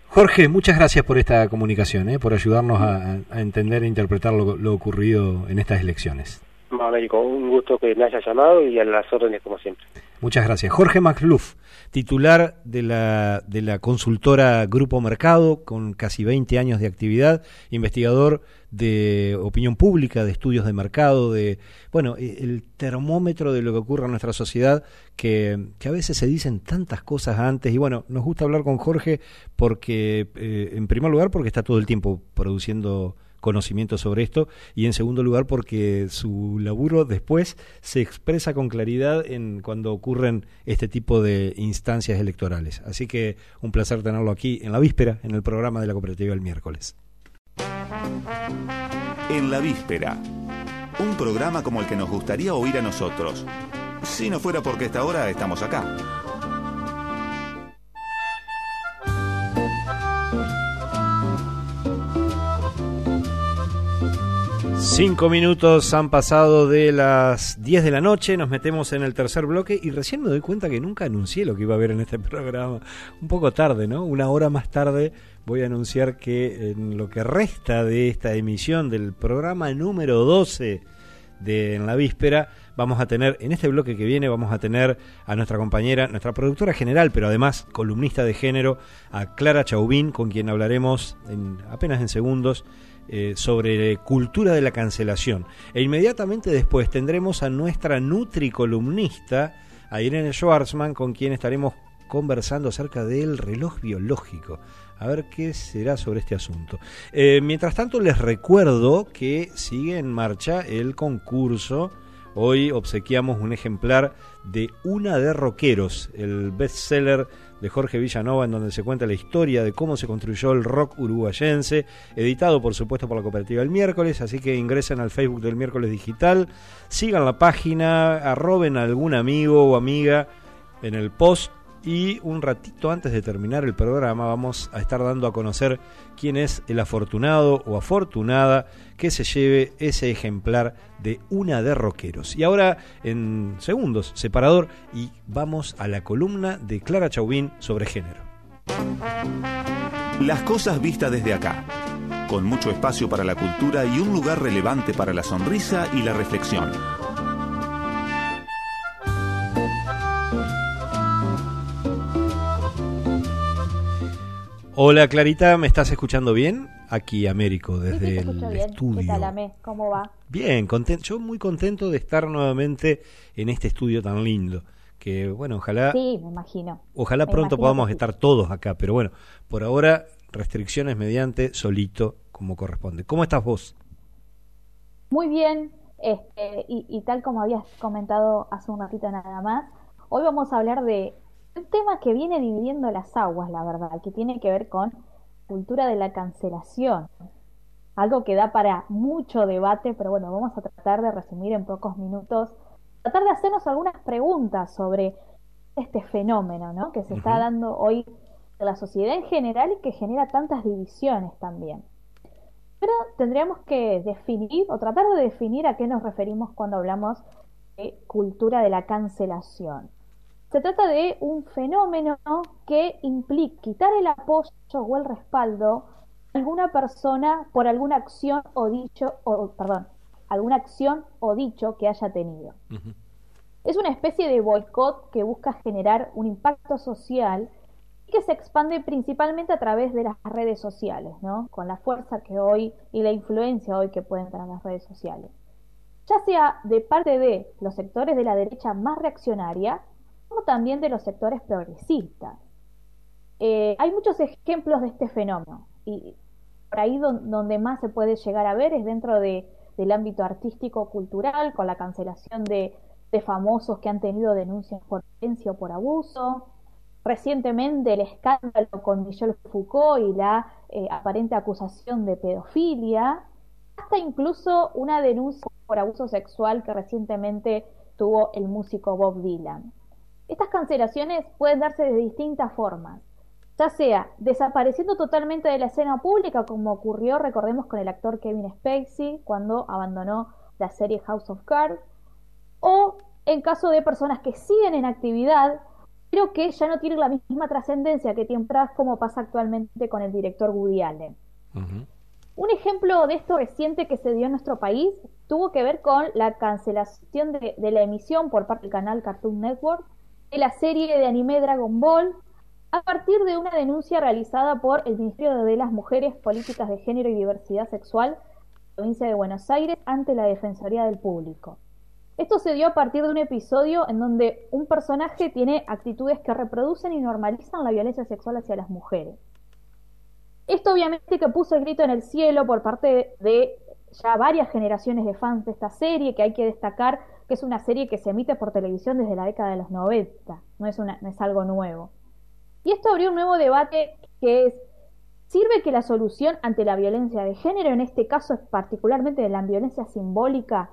Jorge, muchas gracias por esta comunicación, ¿eh? por ayudarnos a, a entender e interpretar lo, lo ocurrido en estas elecciones. Américo, un gusto que me haya llamado y a las órdenes como siempre. Muchas gracias. Jorge McLuff, titular de la, de la consultora Grupo Mercado, con casi 20 años de actividad, investigador de opinión pública, de estudios de mercado, de, bueno, eh, el termómetro de lo que ocurre en nuestra sociedad, que, que a veces se dicen tantas cosas antes. Y bueno, nos gusta hablar con Jorge porque, eh, en primer lugar, porque está todo el tiempo produciendo conocimiento sobre esto y en segundo lugar porque su laburo después se expresa con claridad en cuando ocurren este tipo de instancias electorales. Así que un placer tenerlo aquí en la víspera en el programa de la cooperativa el miércoles. En la víspera, un programa como el que nos gustaría oír a nosotros, si no fuera porque esta hora estamos acá. Cinco minutos han pasado de las 10 de la noche, nos metemos en el tercer bloque y recién me doy cuenta que nunca anuncié lo que iba a haber en este programa. Un poco tarde, ¿no? Una hora más tarde voy a anunciar que en lo que resta de esta emisión del programa número 12 de En la Víspera, vamos a tener, en este bloque que viene, vamos a tener a nuestra compañera, nuestra productora general, pero además columnista de género, a Clara Chauvin, con quien hablaremos en, apenas en segundos eh, sobre cultura de la cancelación. E inmediatamente después tendremos a nuestra nutricolumnista, a Irene Schwarzman, con quien estaremos conversando acerca del reloj biológico. A ver qué será sobre este asunto. Eh, mientras tanto, les recuerdo que sigue en marcha el concurso. Hoy obsequiamos un ejemplar de Una de Rockeros, el bestseller de Jorge Villanova, en donde se cuenta la historia de cómo se construyó el rock uruguayense, editado por supuesto por la cooperativa El Miércoles, así que ingresen al Facebook del Miércoles Digital, sigan la página, arroben a algún amigo o amiga en el post y un ratito antes de terminar el programa vamos a estar dando a conocer quién es el afortunado o afortunada que se lleve ese ejemplar de una de rockeros. Y ahora en segundos, separador, y vamos a la columna de Clara Chauvin sobre género. Las cosas vistas desde acá, con mucho espacio para la cultura y un lugar relevante para la sonrisa y la reflexión. Hola Clarita, ¿me estás escuchando bien? Aquí Américo, desde el bien. estudio. ¿Qué tal, Amé? ¿Cómo va? Bien, contento, yo muy contento de estar nuevamente en este estudio tan lindo. Que bueno, ojalá, Sí, me imagino. ojalá Me pronto imagino podamos sí. estar todos acá, pero bueno, por ahora restricciones mediante, solito, como corresponde. ¿Cómo estás vos? Muy bien, este, y, y tal como habías comentado hace un ratito nada más, hoy vamos a hablar de un tema que viene dividiendo las aguas, la verdad, que tiene que ver con cultura de la cancelación. Algo que da para mucho debate, pero bueno, vamos a tratar de resumir en pocos minutos, tratar de hacernos algunas preguntas sobre este fenómeno, ¿no? Que se está dando hoy en la sociedad en general y que genera tantas divisiones también. Pero tendríamos que definir o tratar de definir a qué nos referimos cuando hablamos de cultura de la cancelación. Se trata de un fenómeno que implica quitar el apoyo o el respaldo a alguna persona por alguna acción o dicho, o, perdón, alguna acción o dicho que haya tenido. Es una especie de boicot que busca generar un impacto social y que se expande principalmente a través de las redes sociales, ¿no? Con la fuerza que hoy y la influencia hoy que pueden tener las redes sociales. Ya sea de parte de los sectores de la derecha más reaccionaria, como también de los sectores progresistas. Eh, hay muchos ejemplos de este fenómeno y por ahí don- donde más se puede llegar a ver es dentro de- del ámbito artístico-cultural, con la cancelación de, de famosos que han tenido denuncias por violencia o por abuso. Recientemente el escándalo con Michel Foucault y la eh, aparente acusación de pedofilia, hasta incluso una denuncia por abuso sexual que recientemente tuvo el músico Bob Dylan. Estas cancelaciones pueden darse de distintas formas, ya sea desapareciendo totalmente de la escena pública, como ocurrió, recordemos, con el actor Kevin Spacey cuando abandonó la serie House of Cards, o en caso de personas que siguen en actividad, pero que ya no tienen la misma trascendencia que tiempo atrás, como pasa actualmente con el director Woody Allen. Un ejemplo de esto reciente que se dio en nuestro país tuvo que ver con la cancelación de, de la emisión por parte del canal Cartoon Network de la serie de anime Dragon Ball a partir de una denuncia realizada por el Ministerio de las Mujeres, Políticas de Género y Diversidad Sexual provincia de Buenos Aires ante la Defensoría del Público. Esto se dio a partir de un episodio en donde un personaje tiene actitudes que reproducen y normalizan la violencia sexual hacia las mujeres. Esto obviamente que puso el grito en el cielo por parte de ya varias generaciones de fans de esta serie, que hay que destacar que es una serie que se emite por televisión desde la década de los 90, no es, una, no es algo nuevo. Y esto abrió un nuevo debate que es, ¿sirve que la solución ante la violencia de género, en este caso particularmente de la violencia simbólica,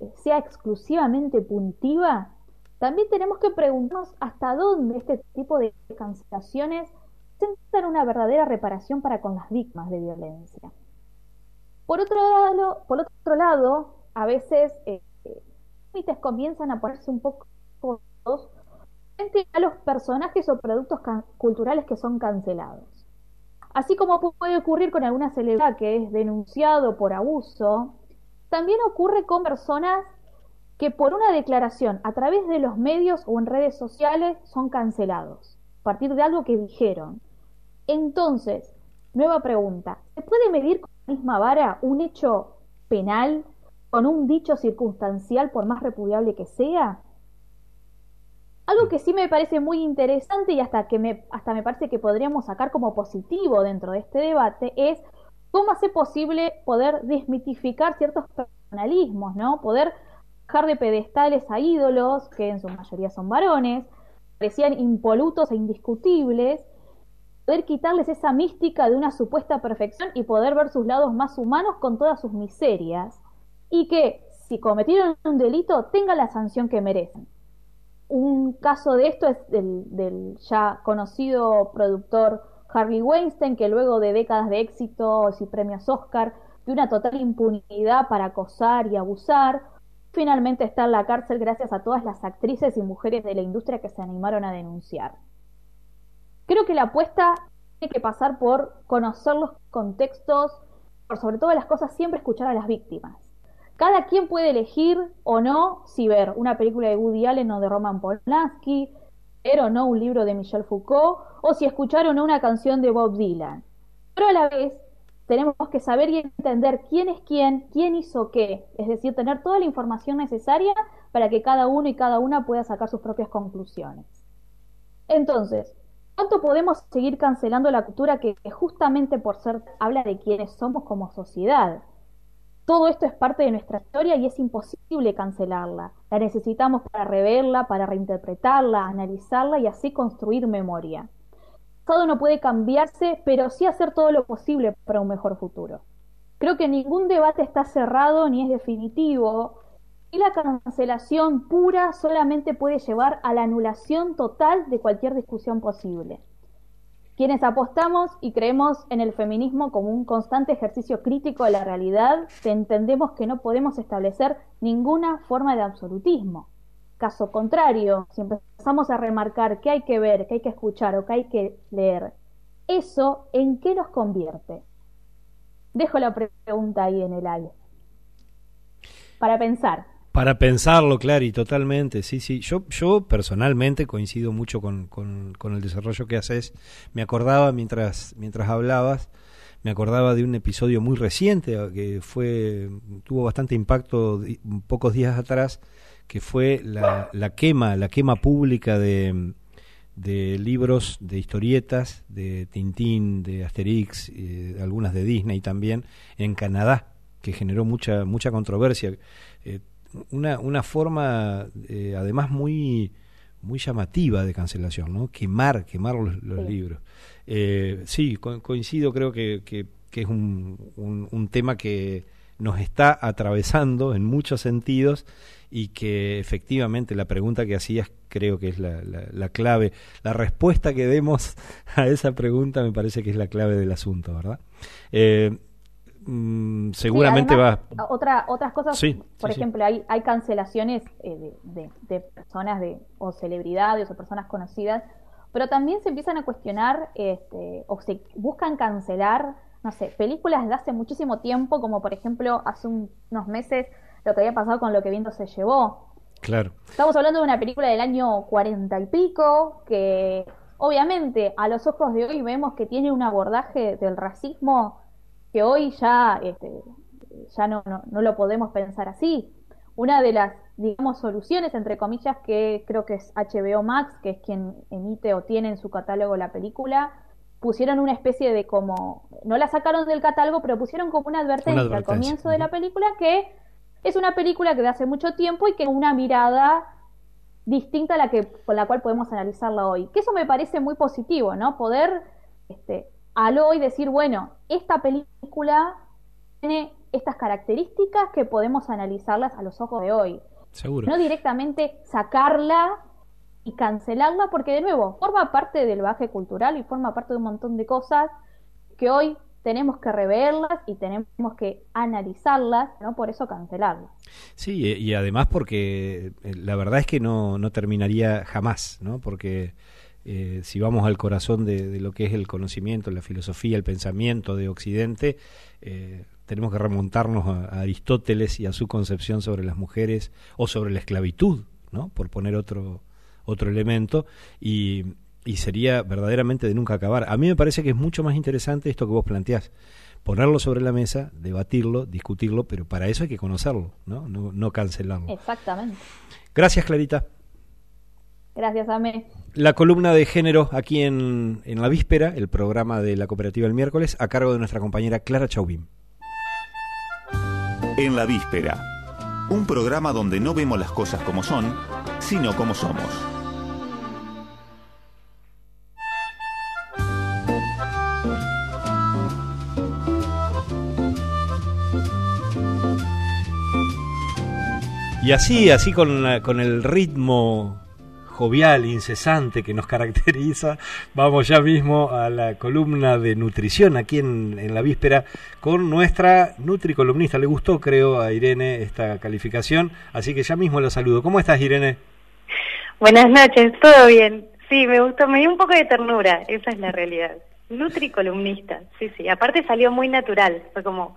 eh, sea exclusivamente punitiva? También tenemos que preguntarnos hasta dónde este tipo de cancelaciones presentan una verdadera reparación para con las víctimas de violencia. Por otro lado, por otro lado a veces eh, límites comienzan a ponerse un poco frente a los personajes o productos culturales que son cancelados. Así como puede ocurrir con alguna celebridad que es denunciado por abuso, también ocurre con personas que por una declaración a través de los medios o en redes sociales son cancelados, a partir de algo que dijeron. Entonces, nueva pregunta, ¿se puede medir con la misma vara un hecho penal con un dicho circunstancial por más repudiable que sea? Algo que sí me parece muy interesante y hasta que me, hasta me parece que podríamos sacar como positivo dentro de este debate es cómo hace posible poder desmitificar ciertos personalismos, ¿no? Poder bajar de pedestales a ídolos, que en su mayoría son varones, parecían impolutos e indiscutibles, poder quitarles esa mística de una supuesta perfección y poder ver sus lados más humanos con todas sus miserias, y que si cometieron un delito tengan la sanción que merecen. un caso de esto es del, ya conocido productor Harvey Weinstein, que luego de décadas de éxitos y premios Oscar, de una total impunidad para acosar y abusar, finalmente está en la cárcel gracias a todas las actrices y mujeres de la industria que se animaron a denunciar. Creo que la apuesta tiene que pasar por conocer los contextos, por sobre todas las cosas siempre escuchar a las víctimas. Cada quien puede elegir o no si ver una película de Woody Allen o de Roman Polanski, ver o no un libro de Michel Foucault, o si escuchar o no una canción de Bob Dylan. Pero a la vez tenemos que saber y entender quién es quién, quién hizo qué, es decir, tener toda la información necesaria para que cada uno y cada una pueda sacar sus propias conclusiones. Entonces, ¿cuánto podemos seguir cancelando la cultura que justamente por ser habla de quiénes somos como sociedad? Todo esto es parte de nuestra historia y es imposible cancelarla. La necesitamos para reverla, para reinterpretarla, analizarla y así construir memoria. Todo no puede cambiarse, pero sí hacer todo lo posible para un mejor futuro. Creo que ningún debate está cerrado ni es definitivo y la cancelación pura solamente puede llevar a la anulación total de cualquier discusión posible. Quienes apostamos y creemos en el feminismo como un constante ejercicio crítico de la realidad, entendemos que no podemos establecer ninguna forma de absolutismo. Caso contrario, si empezamos a remarcar qué hay que ver, qué hay que escuchar o qué hay que leer, ¿eso en qué nos convierte? Dejo la pregunta ahí en el aire. Para pensar. Para pensarlo, claro, y totalmente, sí, sí. Yo, yo personalmente coincido mucho con, con, el desarrollo que haces. Me acordaba mientras, mientras hablabas, me acordaba de un episodio muy reciente que fue, tuvo bastante impacto pocos días atrás, que fue la, la quema, la quema pública de, de libros, de historietas, de Tintín, de Asterix, eh, algunas de Disney también, en Canadá, que generó mucha, mucha controversia. Eh, una, una forma eh, además muy muy llamativa de cancelación, ¿no? Quemar, quemar los, los sí. libros. Eh, sí, co coincido, creo que, que, que es un, un, un, tema que nos está atravesando en muchos sentidos y que efectivamente la pregunta que hacías creo que es la, la, la clave. La respuesta que demos a esa pregunta me parece que es la clave del asunto, ¿verdad? Eh, Mm, seguramente sí, además, va. Otra, otras cosas, sí, por sí, ejemplo, hay, hay cancelaciones eh, de, de, de, personas de, o celebridades o personas conocidas, pero también se empiezan a cuestionar este, o se buscan cancelar, no sé, películas de hace muchísimo tiempo, como por ejemplo hace un, unos meses lo que había pasado con Lo que viento se llevó. Claro. Estamos hablando de una película del año cuarenta y pico que obviamente a los ojos de hoy vemos que tiene un abordaje del racismo que hoy ya, este, ya no, no, no, lo podemos pensar así. Una de las, digamos, soluciones, entre comillas, que creo que es HBO Max, que es quien emite o tiene en su catálogo la película, pusieron una especie de como, no la sacaron del catálogo, pero pusieron como una advertencia, una advertencia. al comienzo de la película que es una película que de hace mucho tiempo y que una mirada distinta a la que con la cual podemos analizarla hoy. Que eso me parece muy positivo, ¿no? Poder este, al hoy decir, bueno, esta película tiene estas características que podemos analizarlas a los ojos de hoy. Seguro. No directamente sacarla y cancelarla, porque de nuevo, forma parte del bagaje cultural y forma parte de un montón de cosas que hoy tenemos que reverlas y tenemos que analizarlas, ¿no? Por eso cancelarlas. Sí, y además porque eh, la verdad es que no, no terminaría jamás, ¿no? Porque eh, si vamos al corazón de, de, lo que es el conocimiento, la filosofía, el pensamiento de Occidente, eh, tenemos que remontarnos a, a, Aristóteles y a su concepción sobre las mujeres o sobre la esclavitud, ¿no? por poner otro, otro elemento, y, y sería verdaderamente de nunca acabar. A mí me parece que es mucho más interesante esto que vos planteás, ponerlo sobre la mesa, debatirlo, discutirlo, pero para eso hay que conocerlo, no, no, no cancelarlo. Exactamente. Gracias, Clarita. Gracias, Ame. La columna de género aquí en, en, la víspera, el programa de la cooperativa el miércoles, a cargo de nuestra compañera Clara Chauvin. En la víspera, un programa donde no vemos las cosas como son, sino como somos. Y así, así con, con el ritmo jovial, incesante que nos caracteriza, vamos ya mismo a la columna de nutrición aquí en, en la víspera con nuestra nutricolumnista. Le gustó, creo, a Irene esta calificación, así que ya mismo la saludo. ¿Cómo estás, Irene? Buenas noches, todo bien. Sí, me gustó, me dio un poco de ternura, esa es la realidad. Nutricolumnista, sí, sí. Aparte salió muy natural, fue como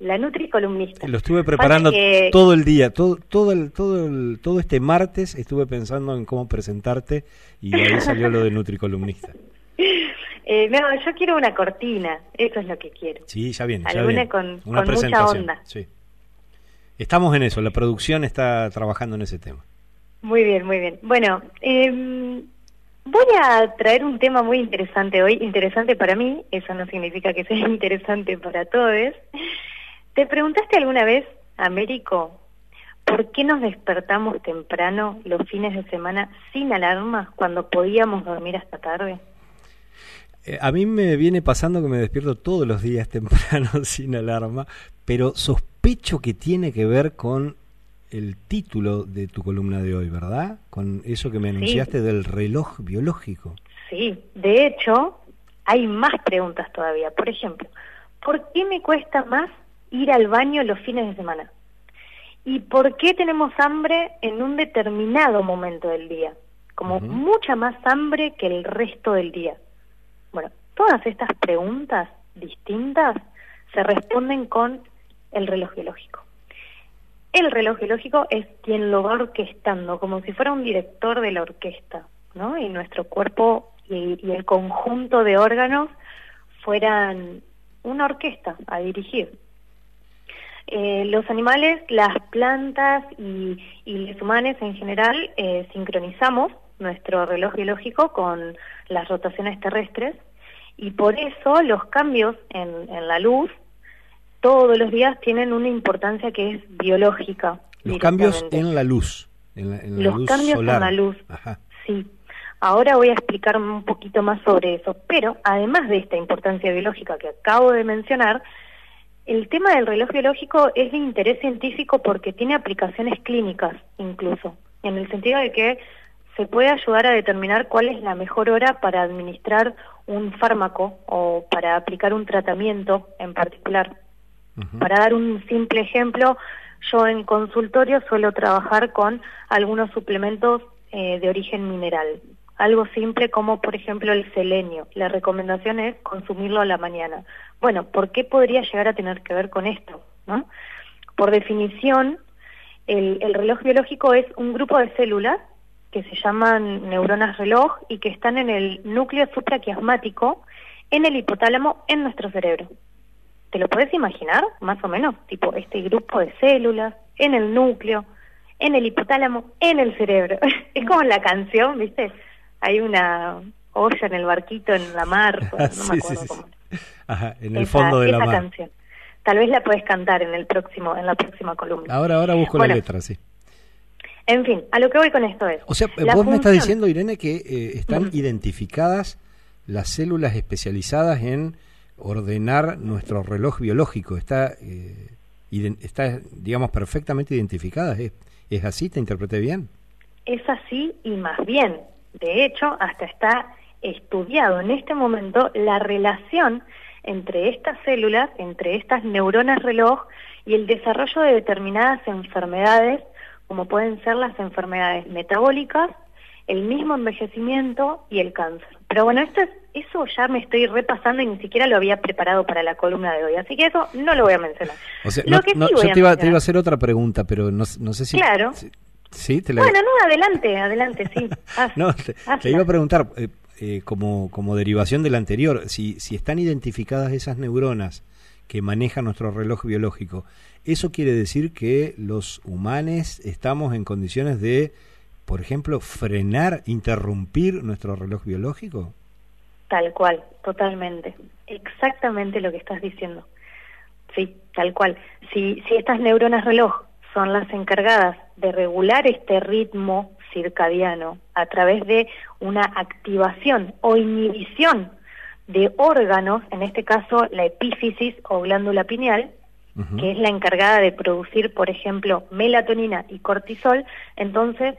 la nutricolumnista. Lo estuve preparando que- todo el día, todo, todo, el, todo, el, todo este martes estuve pensando en cómo presentarte y ahí salió lo de nutricolumnista. Eh, no, yo quiero una cortina, eso es lo que quiero. Sí, ya viene, ya Alguna viene. con, Una con mucha presentación, onda. sí. Estamos en eso, la producción está trabajando en ese tema. Muy bien, muy bien. Bueno, eh, voy a traer un tema muy interesante hoy, interesante para mí, eso no significa que sea interesante para todos. ¿Te preguntaste alguna vez, Américo, por qué nos despertamos temprano los fines de semana sin alarma cuando podíamos dormir hasta tarde? Eh, a mí me viene pasando que me despierto todos los días temprano sin alarma, pero sospecho que tiene que ver con el título de tu columna de hoy, ¿verdad? Con eso que me Sí. anunciaste del reloj biológico. Sí, de hecho, hay más preguntas todavía. Por ejemplo, ¿por qué me cuesta más ir al baño los fines de semana? ¿Y por qué tenemos hambre en un determinado momento del día? Como mucha más hambre que el resto del día. Bueno, todas estas preguntas distintas se responden con el reloj biológico. El reloj biológico es quien lo va orquestando, como si fuera un director de la orquesta, ¿no? Y nuestro cuerpo y, y el conjunto de órganos fueran una orquesta a dirigir. Eh, los animales, las plantas y, y los humanos en general eh, sincronizamos nuestro reloj biológico con las rotaciones terrestres y por eso los cambios en, en la luz todos los días tienen una importancia que es biológica. Los cambios en la luz, en la, en la Los luz cambios solar. en la luz. Ajá. Sí. Ahora voy a explicar un poquito más sobre eso, pero además de esta importancia biológica que acabo de mencionar, el tema del reloj biológico es de interés científico porque tiene aplicaciones clínicas incluso, en el sentido de que se puede ayudar a determinar cuál es la mejor hora para administrar un fármaco o para aplicar un tratamiento en particular. Para dar un simple ejemplo, yo en consultorio suelo trabajar con algunos suplementos eh, de origen mineral. Algo simple como, por ejemplo, el selenio. La recomendación es consumirlo a la mañana. Bueno, ¿por qué podría llegar a tener que ver con esto? ¿no? Por definición, el, el reloj biológico es un grupo de células que se llaman neuronas reloj y que están en el núcleo supraquiasmático, en el hipotálamo, en nuestro cerebro. ¿Te lo puedes imaginar, más o menos? Tipo, este grupo de células en el núcleo, en el hipotálamo, en el cerebro. es como la canción, ¿viste? Hay una olla en el barquito, en la mar, no me Sí, sí, acuerdo sí, cómo. Ajá, en el Esa- fondo de la esa mar. canción. Tal vez la puedes cantar en el próximo, en la próxima columna. Ahora, ahora busco Bueno, la letra, sí. En fin, a lo que voy con esto es. O sea, la vos me estás diciendo, Irene, que eh, están identificadas las células especializadas en ordenar nuestro reloj biológico. Está, eh, está digamos, perfectamente identificadas. ¿Es, ¿Es así? ¿Te interpreté bien? Es así y más bien. De hecho, hasta está estudiado en este momento la relación entre estas células, entre estas neuronas reloj y el desarrollo de determinadas enfermedades, como pueden ser las enfermedades metabólicas, el mismo envejecimiento y el cáncer. Pero bueno, esto es, eso ya me estoy repasando y ni siquiera lo había preparado para la columna de hoy, así que eso no lo voy a mencionar. O sea, Lo no- que no, sí voy yo a te iba, te iba a hacer otra pregunta, pero no, no sé si... Claro. si- ¿Sí? Te la- Bueno, no, adelante, adelante, sí. Haz- No, te, iba a preguntar, eh, eh, como, como derivación de la anterior, si, si están identificadas esas neuronas que manejan nuestro reloj biológico, ¿eso quiere decir que los humanos estamos en condiciones de, por ejemplo, frenar, interrumpir nuestro reloj biológico? Tal cual, totalmente. Exactamente lo que estás diciendo. Sí, tal cual. Si, si estas neuronas reloj son las encargadas de regular este ritmo circadiano a través de una activación o inhibición de órganos, en este caso la epífisis o glándula pineal, que es la encargada de producir, por ejemplo, melatonina y cortisol, entonces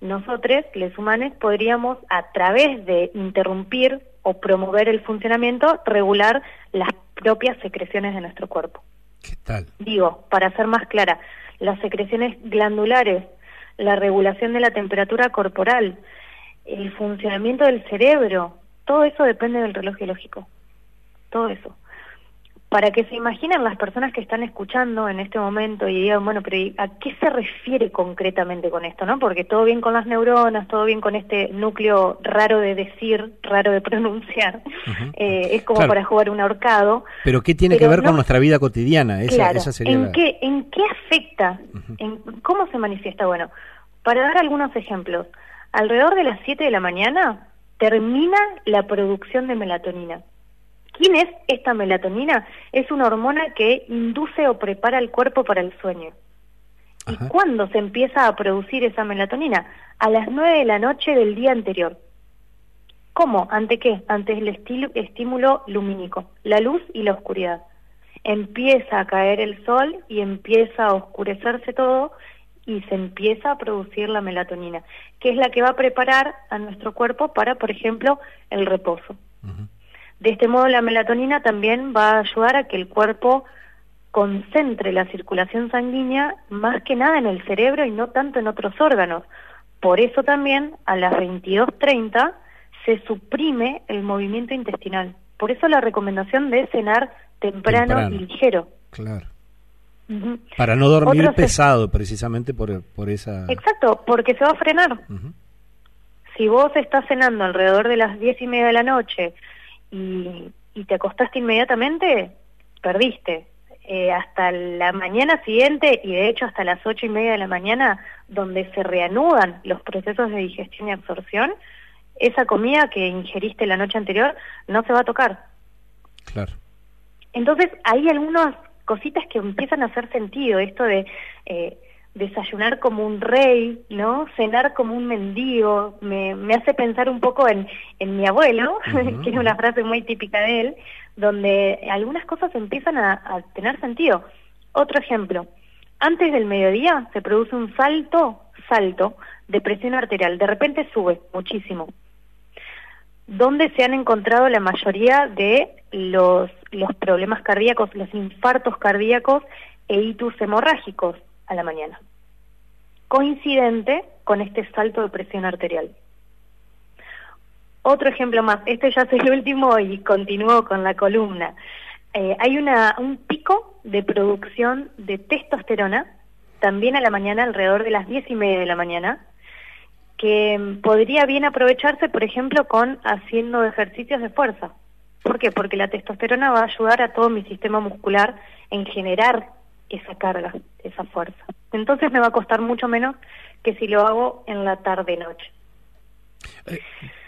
nosotros, los humanos, podríamos a través de interrumpir o promover el funcionamiento, regular las propias secreciones de nuestro cuerpo. ¿Qué tal? Digo, para ser más clara, las secreciones glandulares, la regulación de la temperatura corporal, el funcionamiento del cerebro, todo eso depende del reloj biológico. Todo eso para que se imaginen las personas que están escuchando en este momento y digan, bueno, pero ¿a qué se refiere concretamente con esto? no Porque todo bien con las neuronas, todo bien con este núcleo raro de decir, raro de pronunciar, eh, es como para jugar un ahorcado. Pero ¿qué tiene que ver con nuestra vida cotidiana? Esa, esa sería ¿en, qué, ¿En qué afecta? en, ¿Cómo se manifiesta? Bueno, para dar algunos ejemplos, alrededor de las 7 de la mañana termina la producción de melatonina. ¿Quién es esta melatonina? Es una hormona que induce o prepara el cuerpo para el sueño. ¿Y cuándo se empieza a producir esa melatonina? A las 9 de la noche del día anterior. ¿Cómo? ¿Ante qué? Ante el estímulo lumínico, la luz y la oscuridad. Empieza a caer el sol y empieza a oscurecerse todo y se empieza a producir la melatonina, que es la que va a preparar a nuestro cuerpo para, por ejemplo, el reposo. De este modo, la melatonina también va a ayudar a que el cuerpo concentre la circulación sanguínea más que nada en el cerebro y no tanto en otros órganos. Por eso también a las 22.30 se suprime el movimiento intestinal. Por eso la recomendación de cenar temprano, y ligero. Claro. Para no dormir pesado, precisamente por, por esa... Exacto, porque se va a frenar. Si vos estás cenando alrededor de las diez y media de la noche y, te acostaste inmediatamente, perdiste. Eh, hasta la mañana siguiente y de hecho hasta las ocho y media de la mañana, donde se reanudan los procesos de digestión y absorción, esa comida que ingeriste la noche anterior no se va a tocar. Claro. Entonces hay algunas cositas que empiezan a hacer sentido, esto de eh, desayunar como un rey, ¿no? Cenar como un mendigo, me, me hace pensar un poco en, en mi abuelo, que es una frase muy típica de él, donde algunas cosas empiezan a, a tener sentido. Otro ejemplo, antes del mediodía se produce un salto, salto de presión arterial, de repente sube muchísimo. ¿Dónde se han encontrado la mayoría de los, los problemas cardíacos, los infartos cardíacos e hitus hemorrágicos? A la mañana, coincidente con este salto de presión arterial. Otro ejemplo más, este ya es el último y continúo con la columna. Eh, hay una, un pico de producción de testosterona, también a la mañana, alrededor de las diez y media de la mañana, que podría bien aprovecharse, por ejemplo, con haciendo ejercicios de fuerza. ¿Por qué? Porque la testosterona va a ayudar a todo mi sistema muscular en generar esa carga, esa fuerza. Entonces me va a costar mucho menos que si lo hago en la tarde-noche. Eh,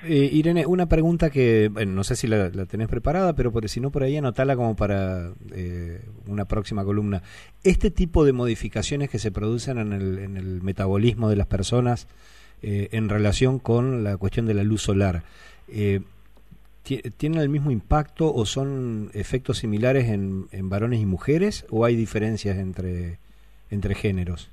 eh, Irene, una pregunta que bueno, no sé si la, tenés preparada, pero por, si no por ahí anotala como para eh, una próxima columna. Este tipo de modificaciones que se producen en el, en el metabolismo de las personas en relación con la cuestión de la luz solar, ¿Tienen el mismo impacto o son efectos similares en, varones y mujeres o hay diferencias entre, entre géneros?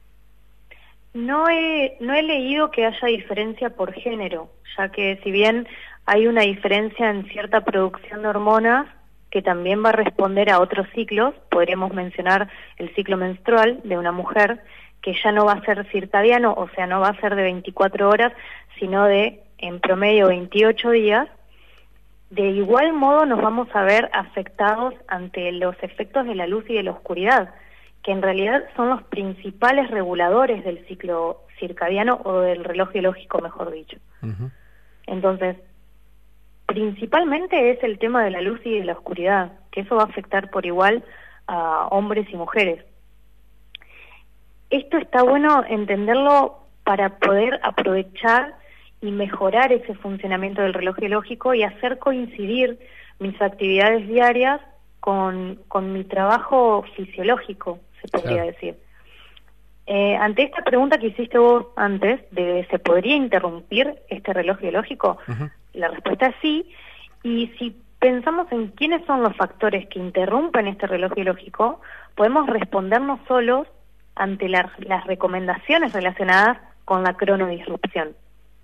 No he, no he leído que haya diferencia por género, ya que si bien hay una diferencia en cierta producción de hormonas que también va a responder a otros ciclos, podríamos mencionar el ciclo menstrual de una mujer, que ya no va a ser circadiano, o sea, no va a ser de 24 horas, sino de en promedio 28 días, de igual modo nos vamos a ver afectados ante los efectos de la luz y de la oscuridad, que en realidad son los principales reguladores del ciclo circadiano o del reloj biológico, mejor dicho. Entonces, principalmente es el tema de la luz y de la oscuridad, que eso va a afectar por igual a hombres y mujeres. Esto está bueno entenderlo para poder aprovechar y mejorar ese funcionamiento del reloj biológico y hacer coincidir mis actividades diarias con, con mi trabajo fisiológico, se podría decir. Eh, ante esta pregunta que hiciste vos antes, de ¿se podría interrumpir este reloj biológico? La respuesta es sí. Y si pensamos en quiénes son los factores que interrumpen este reloj biológico, podemos respondernos solos ante las recomendaciones relacionadas con la cronodisrupción.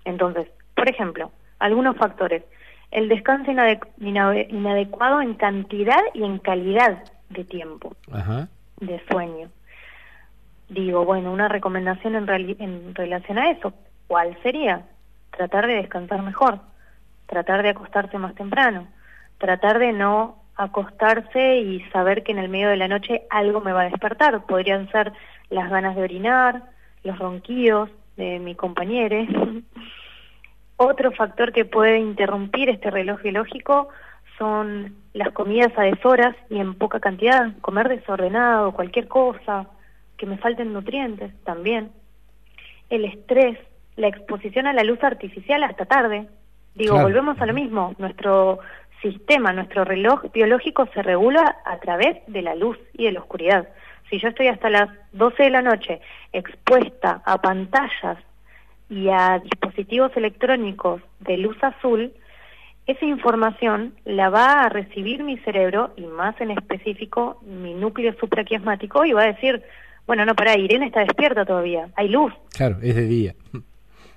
Entonces, por ejemplo, algunos factores. El descanso inade- inade- inadecuado en cantidad y en calidad de tiempo Ajá. de sueño. Digo, bueno, una recomendación en, en relación a eso, ¿cuál sería? Tratar de descansar mejor, tratar de acostarse más temprano, tratar de no acostarse y saber que en el medio de la noche algo me va a despertar. Podrían ser las ganas de orinar, los ronquidos de mi compañero. Otro factor que puede interrumpir este reloj biológico son las comidas a deshoras y en poca cantidad, comer desordenado, cualquier cosa, que me falten nutrientes también. El estrés, la exposición a la luz artificial hasta tarde. Digo, Claro. volvemos a lo mismo, nuestro sistema, nuestro reloj biológico se regula a través de la luz y de la oscuridad. Si yo estoy hasta las 12 de la noche expuesta a pantallas y a dispositivos electrónicos de luz azul, esa información la va a recibir mi cerebro y más en específico mi núcleo supraquiasmático y va a decir, bueno, no, para, Irene está despierta todavía, hay luz, Claro, es de día.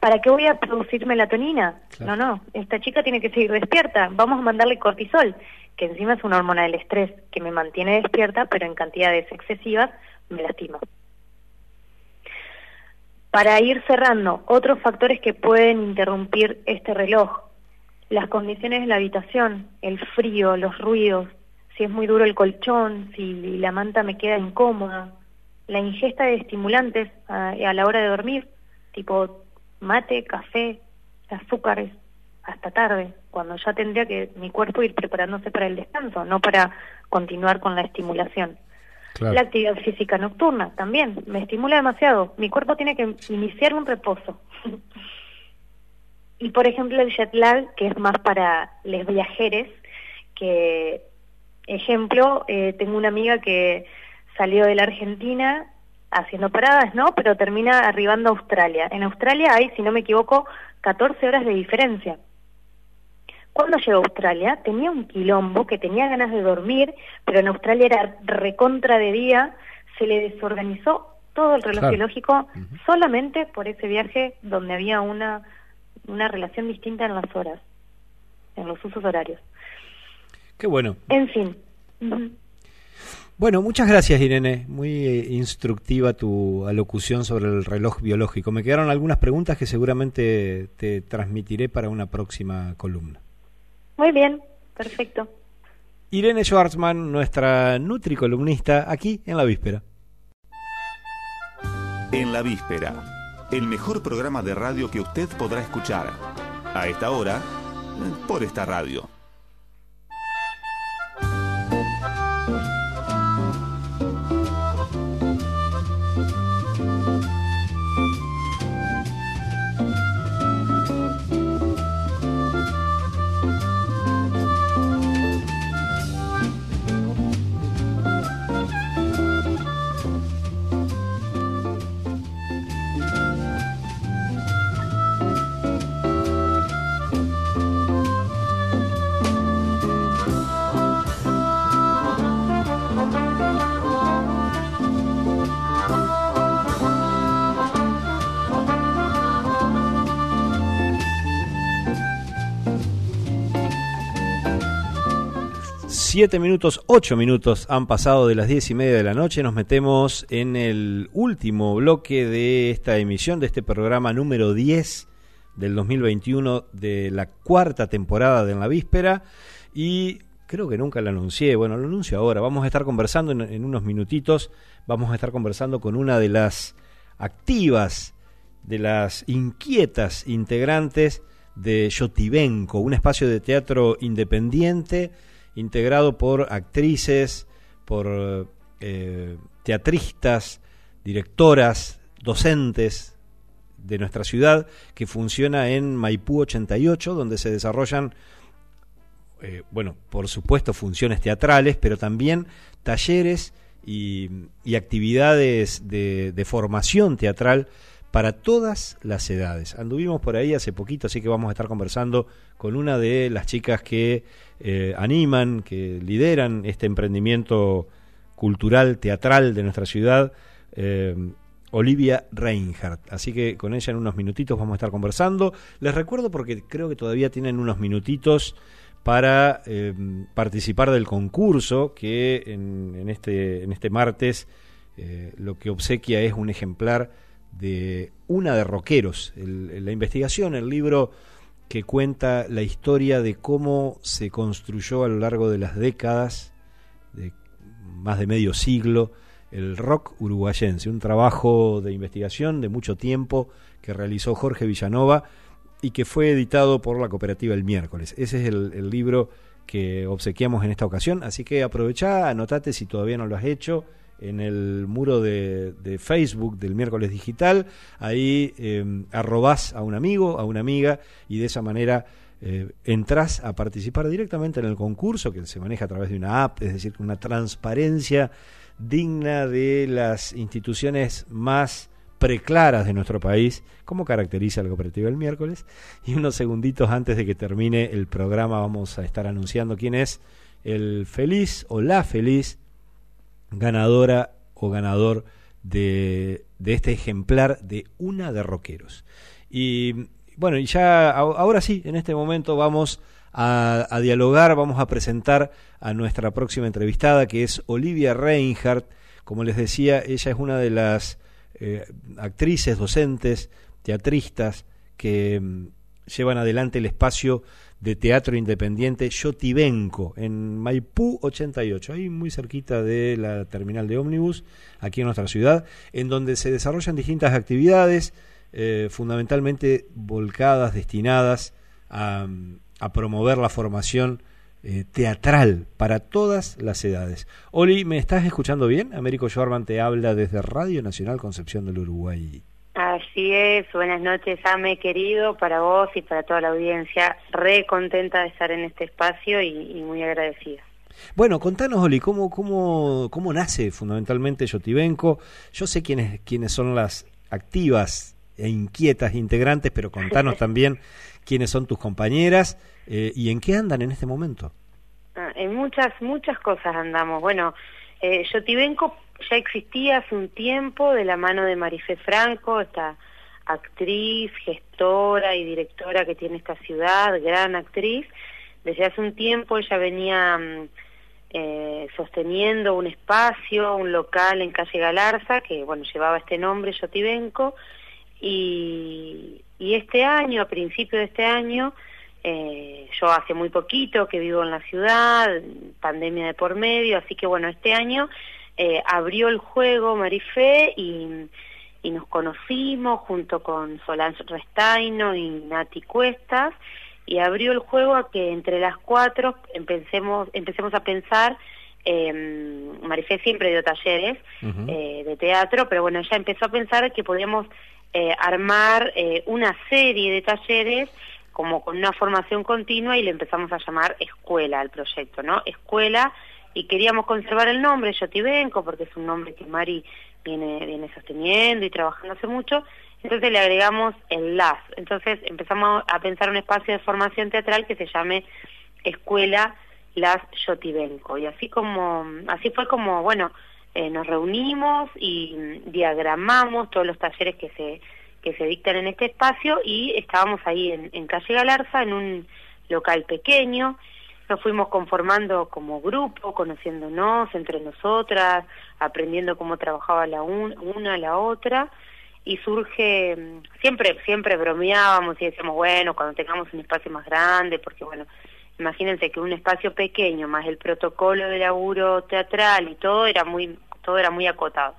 ¿para qué voy a producir melatonina? No, no, esta chica tiene que seguir despierta, vamos a mandarle cortisol, que encima es una hormona del estrés que me mantiene despierta, pero en cantidades excesivas me lastima. Para ir cerrando, otros factores que pueden interrumpir este reloj, las condiciones de la habitación, el frío, los ruidos, si es muy duro el colchón, si la manta me queda incómoda, la ingesta de estimulantes a, a la hora de dormir, tipo mate, café, azúcares, hasta tarde, cuando ya tendría que mi cuerpo ir preparándose para el descanso, no para continuar con la estimulación. La actividad física nocturna también me estimula demasiado. Mi cuerpo tiene que iniciar un reposo. y por ejemplo el jet lag, que es más para los viajeros, que ejemplo, eh, tengo una amiga que salió de la Argentina haciendo paradas, ¿no? Pero termina arribando a Australia. En Australia hay, si no me equivoco, 14 horas de diferencia. Cuando llegó a Australia tenía un quilombo que tenía ganas de dormir, pero en Australia era recontra de día, se le desorganizó todo el reloj Claro. biológico solamente por ese viaje donde había una, una relación distinta en las horas, en los usos horarios. Qué bueno. En fin. Bueno, muchas gracias Irene. Muy eh, instructiva tu alocución sobre el reloj biológico. Me quedaron algunas preguntas que seguramente te transmitiré para una próxima columna. Muy bien, perfecto. Irene Schwartzman, nuestra nutricolumnista, aquí en la víspera. En la víspera, el mejor programa de radio que usted podrá escuchar. A esta hora, por esta radio. Siete minutos, ocho minutos han pasado de las diez y media de la noche. Nos metemos en el último bloque de esta emisión, de este programa número 10 del 2021 de la cuarta temporada de En la Víspera. Y creo que nunca lo anuncié, bueno, lo anuncio ahora. Vamos a estar conversando en, en unos minutitos, vamos a estar conversando con una de las activas, de las inquietas integrantes de Yotibenco, un espacio de teatro independiente integrado por actrices, por eh, teatristas, directoras, docentes de nuestra ciudad, que funciona en Maipú 88, donde se desarrollan, eh, bueno, por supuesto, funciones teatrales, pero también talleres y, y actividades de, de formación teatral para todas las edades. Anduvimos por ahí hace poquito, así que vamos a estar conversando con una de las chicas que eh, animan, que lideran este emprendimiento cultural, teatral de nuestra ciudad. Eh, Olivia Reinhardt. Así que con ella en unos minutitos vamos a estar conversando. Les recuerdo porque creo que todavía tienen unos minutitos para eh, participar del concurso que en, este, en este martes lo que obsequia es un ejemplar de Una de Roqueros, la investigación, el libro que cuenta la historia de cómo se construyó a lo largo de las décadas, de más de medio siglo, el rock uruguayense, un trabajo de investigación de mucho tiempo que realizó Jorge Villanova y que fue editado por la cooperativa el miércoles. Ese es el, libro que obsequiamos en esta ocasión, así que aprovechá, anotate si todavía no lo has hecho en el muro de, Facebook del miércoles digital, ahí eh, arrobás a un amigo, a una amiga y de esa manera eh, entras a participar directamente en el concurso que se maneja a través de una app, es decir, una transparencia digna de las instituciones más preclaras de nuestro país, como caracteriza la cooperativa el miércoles. Y unos segunditos antes de que termine el programa vamos a estar anunciando quién es el feliz o la feliz ganadora o ganador de, de este ejemplar de una de Roqueros. Y bueno, y ya ahora sí, en este momento vamos a, dialogar, vamos a presentar a nuestra próxima entrevistada, que es Olivia Reinhardt. Como les decía, ella es una de las eh, actrices, docentes, teatristas que mm, llevan adelante el espacio de teatro independiente Yotibenco en Maipú 88, ahí muy cerquita de la terminal de ómnibus, aquí en nuestra ciudad, en donde se desarrollan distintas actividades, eh, fundamentalmente volcadas, destinadas a, promover la formación eh, teatral para todas las edades. Oli, ¿me estás escuchando bien? Américo Schwarman te habla desde Radio Nacional Concepción del Uruguay. Así es, buenas noches, Ame, querido, para vos y para toda la audiencia. Re contenta de estar en este espacio y, muy agradecida. Bueno, contanos, Oli, ¿cómo, cómo, cómo nace fundamentalmente Yotibenco? Yo sé quiénes, quiénes son las activas e inquietas integrantes, pero contanos también quiénes son tus compañeras eh, y en qué andan en este momento. Ah, en muchas, muchas cosas andamos. Bueno, eh, Yotibenco ya existía hace un tiempo de la mano de Marifé Franco, esta actriz, gestora y directora que tiene esta ciudad, gran actriz. Desde hace un tiempo ella venía mm, eh, sosteniendo un espacio, un local en calle Galarza, que bueno, llevaba este nombre, Yotibenco, y, y este año, a principio de este año, eh, yo hace muy poquito que vivo en la ciudad, pandemia de por medio, así que bueno, este año eh, abrió el juego Marifé y, y nos conocimos junto con Solange Restaino y Nati Cuestas y abrió el juego a que entre las cuatro empecemos, empecemos a pensar eh, Marifé siempre dio talleres eh, de teatro, pero bueno, ella empezó a pensar que podíamos eh, armar eh, una serie de talleres como con una formación continua y le empezamos a llamar escuela al proyecto, ¿no? Escuela y queríamos conservar el nombre Yotibenco porque es un nombre que Mari viene, viene sosteniendo y trabajando hace mucho, entonces le agregamos el LAS, entonces empezamos a pensar un espacio de formación teatral que se llame Escuela Las Yotibenco y así como, así fue como, bueno, eh, nos reunimos y diagramamos todos los talleres que se, que se dictan en este espacio y estábamos ahí en, en calle Galarza, en un local pequeño, nos fuimos conformando como grupo, conociéndonos entre nosotras, aprendiendo cómo trabajaba la una la otra y surge siempre siempre bromeábamos y decíamos bueno cuando tengamos un espacio más grande porque bueno imagínense que un espacio pequeño más el protocolo de laburo teatral y todo era muy todo era muy acotado.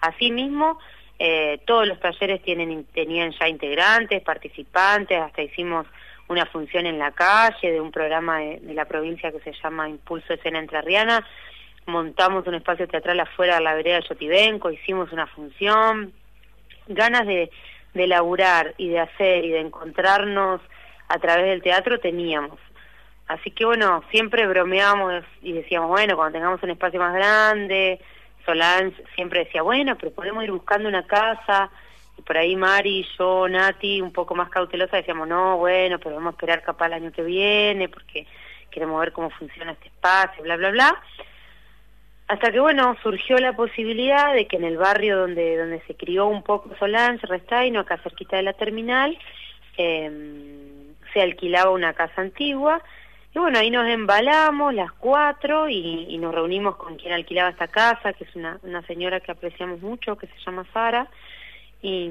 Asimismo, eh, todos los talleres tienen, tenían ya integrantes, participantes, hasta hicimos una función en la calle de un programa de, la provincia que se llama Impulso Escena Entrerriana, montamos un espacio teatral afuera de la vereda de Yotibenco, hicimos una función, ganas de, de laburar y de hacer y de encontrarnos a través del teatro teníamos. Así que bueno, siempre bromeábamos y decíamos, bueno, cuando tengamos un espacio más grande, Solange siempre decía, bueno, pero podemos ir buscando una casa. Por ahí Mari, yo, Nati, un poco más cautelosa, decíamos, no, bueno, pero vamos a esperar capaz el año que viene porque queremos ver cómo funciona este espacio, bla, bla, bla. hasta que bueno, surgió la posibilidad de que en el barrio donde, donde se crió un poco Solange, Restaino, acá cerquita de la terminal, eh, se alquilaba una casa antigua. Y bueno, ahí nos embalamos las cuatro y, y, nos reunimos con quien alquilaba esta casa, que es una, una señora que apreciamos mucho, que se llama Sara. Y,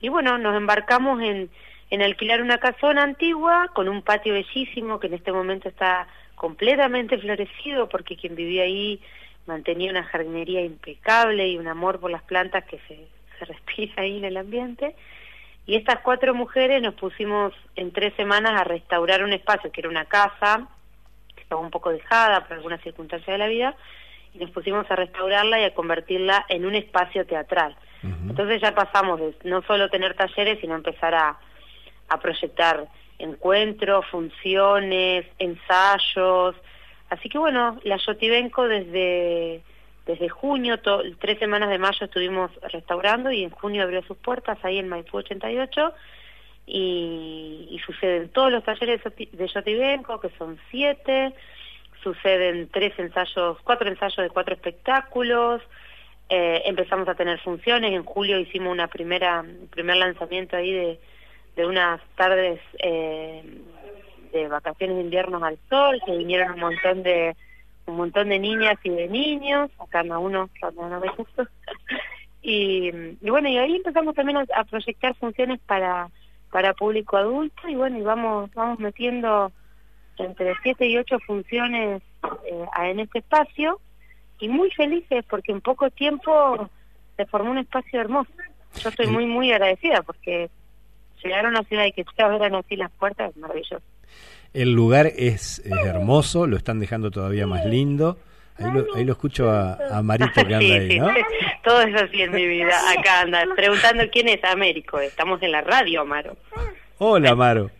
y bueno, nos embarcamos en, en alquilar una casona antigua con un patio bellísimo que en este momento está completamente florecido porque quien vivía ahí mantenía una jardinería impecable y un amor por las plantas que se, se respira ahí en el ambiente. Y estas cuatro mujeres nos pusimos en tres semanas a restaurar un espacio que era una casa, que estaba un poco dejada por alguna circunstancia de la vida, y nos pusimos a restaurarla y a convertirla en un espacio teatral. Entonces ya pasamos de no solo tener talleres, sino empezar a, a proyectar encuentros, funciones, ensayos. Así que bueno, la Yotibenco desde desde junio, tres semanas de mayo estuvimos restaurando y en junio abrió sus puertas ahí en Maipú 88 y, y suceden todos los talleres de Yotibenco, que son siete, suceden tres ensayos, cuatro ensayos de cuatro espectáculos, eh, empezamos a tener funciones, en julio hicimos una primera, primer lanzamiento ahí de, de unas tardes eh, de vacaciones de inviernos al sol, que vinieron un montón de un montón de niñas y de niños, acá cada uno, no y, y bueno, y ahí empezamos también a, proyectar funciones para para público adulto y bueno, y vamos vamos metiendo entre siete y ocho funciones eh, en este espacio y muy felices porque en poco tiempo se formó un espacio hermoso. Yo estoy muy, muy agradecida porque llegar a una ciudad y que te abran así las puertas es maravilloso. El lugar es, hermoso, lo están dejando todavía más lindo. Ahí lo, ahí lo escucho a, a Marito que anda ahí, ¿no? Todo es así en mi vida. Acá anda preguntando quién es Américo. Estamos en la radio, Amaro. Hola, Amaro.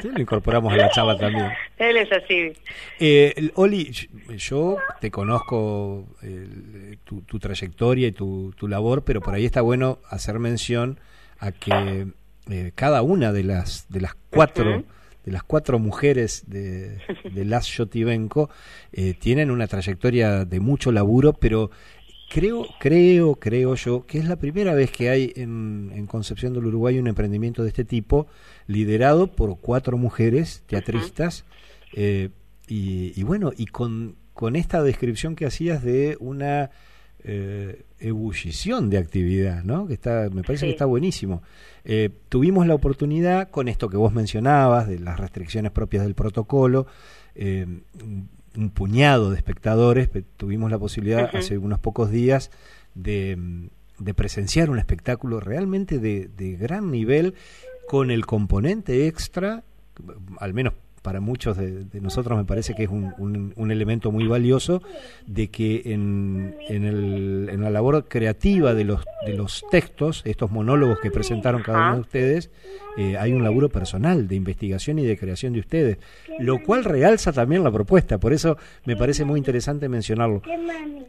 Sí, lo incorporamos a la charla también. Él es así. Eh, Oli, yo te conozco tu, tu, trayectoria y tu, tu labor, pero por ahí está bueno hacer mención a que eh, cada una de las de las cuatro de las cuatro mujeres de, de Las Yotibenko eh, tienen una trayectoria de mucho laburo, pero creo, creo, creo yo que es la primera vez que hay en, en Concepción del Uruguay un emprendimiento de este tipo liderado por cuatro mujeres teatristas eh, y, y, bueno, y con, con esta descripción que hacías de una eh, ebullición de actividad, ¿no? Que está, me parece que está buenísimo. Eh, tuvimos la oportunidad con esto que vos mencionabas de las restricciones propias del protocolo. Eh, un puñado de espectadores, tuvimos la posibilidad hace unos pocos días de, de presenciar un espectáculo realmente de, de, gran nivel con el componente extra, al menos para muchos de, nosotros me parece que es un, un, elemento muy valioso de que en, en, el, en, la labor creativa de los, de los textos, estos monólogos que presentaron cada uno de ustedes, eh, hay un laburo personal de investigación y de creación de ustedes, lo cual realza también la propuesta, por eso me parece muy interesante mencionarlo.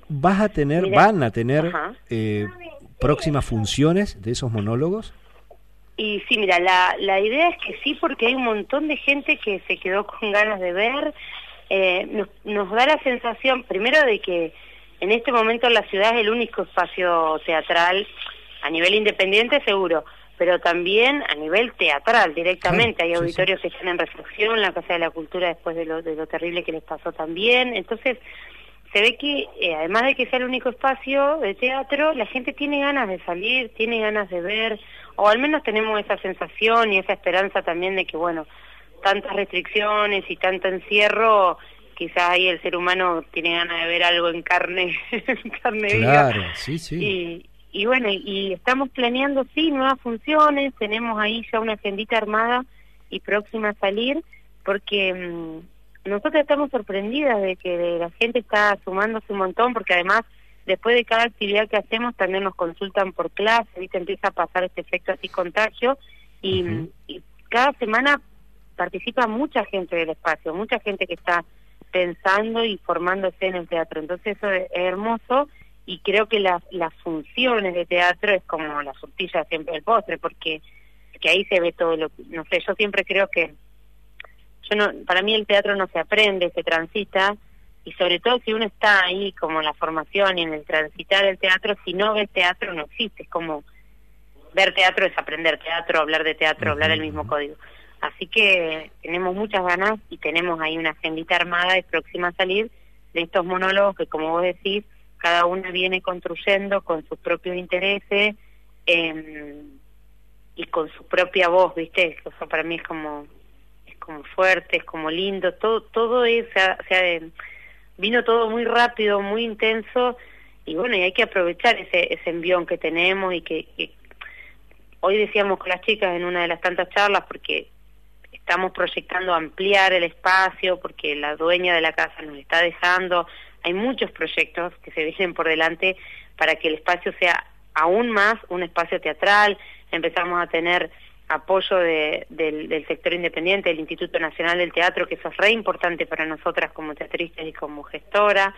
¿Vas a tener, van a tener eh, próximas funciones de esos monólogos? Y sí, mira, la, la idea es que sí, porque hay un montón de gente que se quedó con ganas de ver. Eh, nos, nos da la sensación, primero, de que en este momento la ciudad es el único espacio teatral a nivel independiente, seguro, pero también a nivel teatral directamente. hay auditorios que están en reflexión, la Casa de la Cultura después de lo, de lo terrible que les pasó también. Entonces, se ve que eh, además de que sea el único espacio de teatro, la gente tiene ganas de salir, tiene ganas de ver, o al menos tenemos esa sensación y esa esperanza también de que, bueno, tantas restricciones y tanto encierro, quizás ahí el ser humano tiene ganas de ver algo en carne, en carne claro, sí, sí. Y, y bueno, y estamos planeando, sí, nuevas funciones, tenemos ahí ya una agendita armada y próxima a salir, porque... Mm, nosotros estamos sorprendidas de que la gente está sumándose un montón, porque además después de cada actividad que hacemos también nos consultan por clase, ¿viste? empieza a pasar este efecto así contagio y, cada semana participa mucha gente del espacio, mucha gente que está pensando y formándose en el teatro. Entonces eso es, hermoso y creo que las, las funciones de teatro es como la frutilla siempre del postre, porque que ahí se ve todo lo, no sé, yo siempre creo que yo no, para mí el teatro no se aprende, se transita, y sobre todo si uno está ahí como en la formación y en el transitar el teatro, si no ves teatro no existe, es como ver teatro es aprender teatro, hablar de teatro, hablar el mismo código. Así que tenemos muchas ganas y tenemos ahí una agendita armada y próxima a salir de estos monólogos que como vos decís, cada una viene construyendo con sus propios intereses eh, y con su propia voz, ¿viste? Eso para mí es como como fuerte, es como lindo, todo todo es, o sea, vino todo muy rápido, muy intenso y bueno, y hay que aprovechar ese ese envión que tenemos y que, que hoy decíamos con las chicas en una de las tantas charlas porque estamos proyectando ampliar el espacio porque la dueña de la casa nos está dejando. Hay muchos proyectos que se vienen por delante para que el espacio sea aún más un espacio teatral. Empezamos a tener apoyo de, del, sector independiente, del Instituto Nacional del Teatro, que eso es re importante para nosotras como teatristas y como gestora.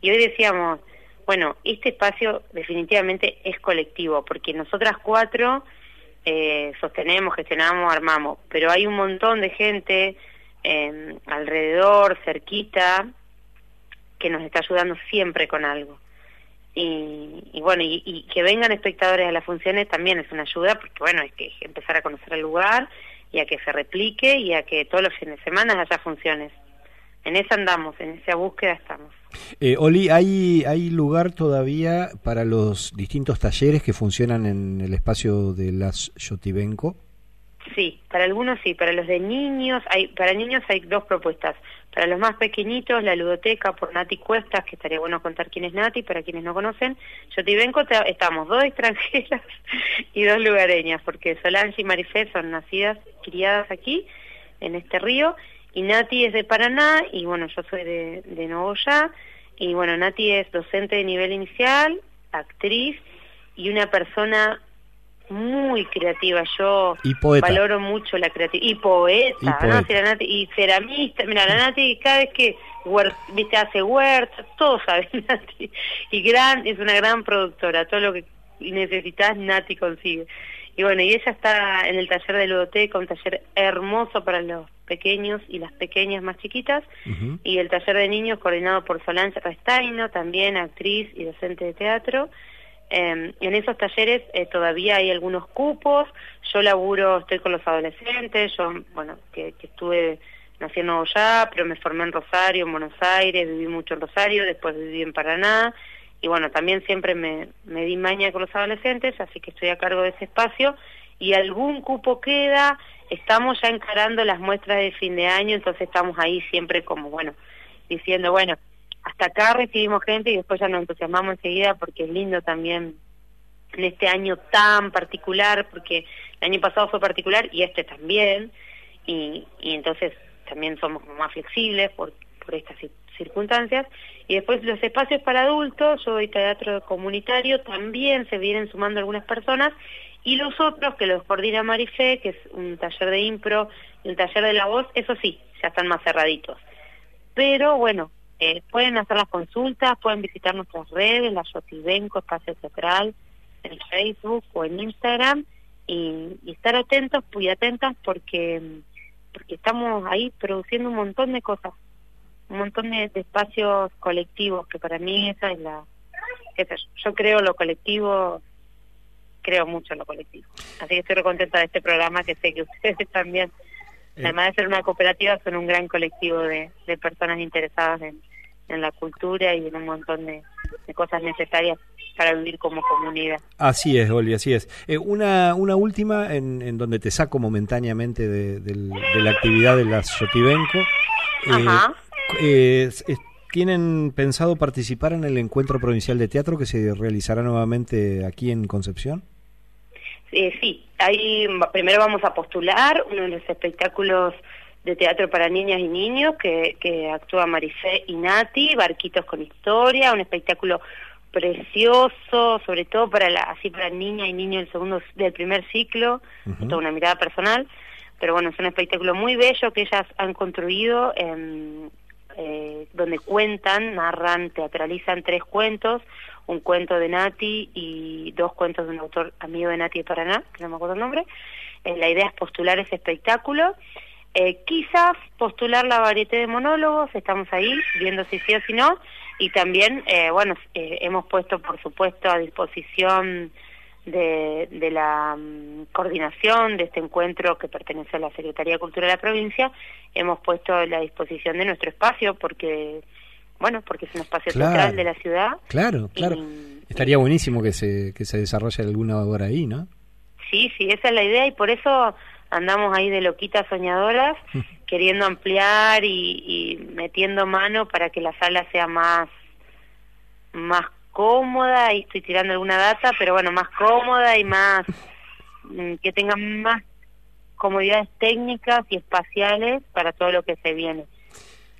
Y hoy decíamos, bueno, este espacio definitivamente es colectivo, porque nosotras cuatro eh, sostenemos, gestionamos, armamos, pero hay un montón de gente eh, alrededor, cerquita, que nos está ayudando siempre con algo. Y, y bueno, y, y, que vengan espectadores a las funciones también es una ayuda, porque bueno, es que empezar a conocer el lugar y a que se replique y a que todos los fines de semana haya funciones. En esa andamos, en esa búsqueda estamos. Eh, Oli, ¿hay, ¿hay lugar todavía para los distintos talleres que funcionan en el espacio de las Yotibenco? Sí, para algunos sí, para los de niños, hay, para niños hay dos propuestas. Para los más pequeñitos, la ludoteca por Nati Cuestas, que estaría bueno contar quién es Nati, para quienes no conocen. Yotibenco estamos dos extranjeras y dos lugareñas, porque Solange y Marifé son nacidas, criadas aquí, en este río, y Nati es de Paraná, y bueno, yo soy de, de Nogoyá, y bueno, Nati es docente de nivel inicial, actriz, y una persona muy creativa. Yo valoro mucho la creatividad. Y poeta, y, poeta. ¿no? Nati, y ceramista. Mira, la Nati cada vez que viste hace huerta, todo sabe Nati. Y gran, es una gran productora. Todo lo que necesitas, Nati consigue. Y bueno, y ella está en el taller de ludoteca, un taller hermoso para los pequeños y las pequeñas más chiquitas, uh -huh. y el taller de niños coordinado por Solange Restaino, también actriz y docente de teatro. Eh, en esos talleres eh, todavía hay algunos cupos, yo laburo, estoy con los adolescentes, yo, bueno, que, estuve naciendo allá, pero me formé en Rosario, en Buenos Aires, viví mucho en Rosario, después viví en Paraná, y bueno, también siempre me, me di maña con los adolescentes, así que estoy a cargo de ese espacio, y algún cupo queda, estamos ya encarando las muestras de fin de año, entonces estamos ahí siempre como, bueno, diciendo, bueno, hasta acá recibimos gente y después ya nos entusiasmamos enseguida porque es lindo también en este año tan particular, porque el año pasado fue particular y este también, y, y entonces también somos más flexibles por, por estas circunstancias. Y después los espacios para adultos, yo doy teatro comunitario, también se vienen sumando algunas personas, y los otros que los coordina Marifé, que es un taller de impro y un taller de la voz, eso sí, ya están más cerraditos. Pero bueno, eh, pueden hacer las consultas, pueden visitar nuestras redes, la Yotibenco, Espacio Teatral, en Facebook o en Instagram, y, y, estar atentos y atentas porque, porque estamos ahí produciendo un montón de cosas, un montón de, de espacios colectivos, que para mí esa es la... Esa, yo creo lo colectivo, creo mucho en lo colectivo. Así que estoy contenta de este programa, que sé que ustedes también, eh. además de ser una cooperativa, son un gran colectivo de, de personas interesadas en en la cultura y en un montón de, de cosas necesarias para vivir como comunidad. Así es, Oli, así es. Eh, una, una última en, en, donde te saco momentáneamente de, de, de la actividad de las Yotibenco. Eh, Ajá. Eh, ¿Tienen pensado participar en el encuentro provincial de teatro que se realizará nuevamente aquí en Concepción? sí, ahí primero vamos a postular uno de los espectáculos de teatro para niñas y niños que, que actúa Marifé y Nati, Barquitos con Historia, un espectáculo precioso, sobre todo para la, así para niña y niño del segundo del primer ciclo, uh -huh. toda una mirada personal, pero bueno, es un espectáculo muy bello que ellas han construido en, eh, donde cuentan, narran, teatralizan tres cuentos, un cuento de Nati y dos cuentos de un autor amigo de Nati de Paraná, que no me acuerdo el nombre. Eh, la idea es postular ese espectáculo Eh, quizás postular la varieté de monólogos, estamos ahí viendo si sí o si no, y también, eh, bueno, eh, hemos puesto, por supuesto, a disposición de, de la mm, coordinación de este encuentro que pertenece a la Secretaría de Cultura de la provincia, hemos puesto a la disposición de nuestro espacio porque, bueno, porque es un espacio Claro. central de la ciudad. Claro, claro. Estaría buenísimo que se, que se desarrolle alguna obra ahí, ¿no? Sí, sí, esa es la idea y por eso andamos ahí de loquitas soñadoras, queriendo ampliar y, y metiendo mano para que la sala sea más, más cómoda, y estoy tirando alguna data, pero bueno, más cómoda y más, mm, que tenga más comodidades técnicas y espaciales para todo lo que se viene.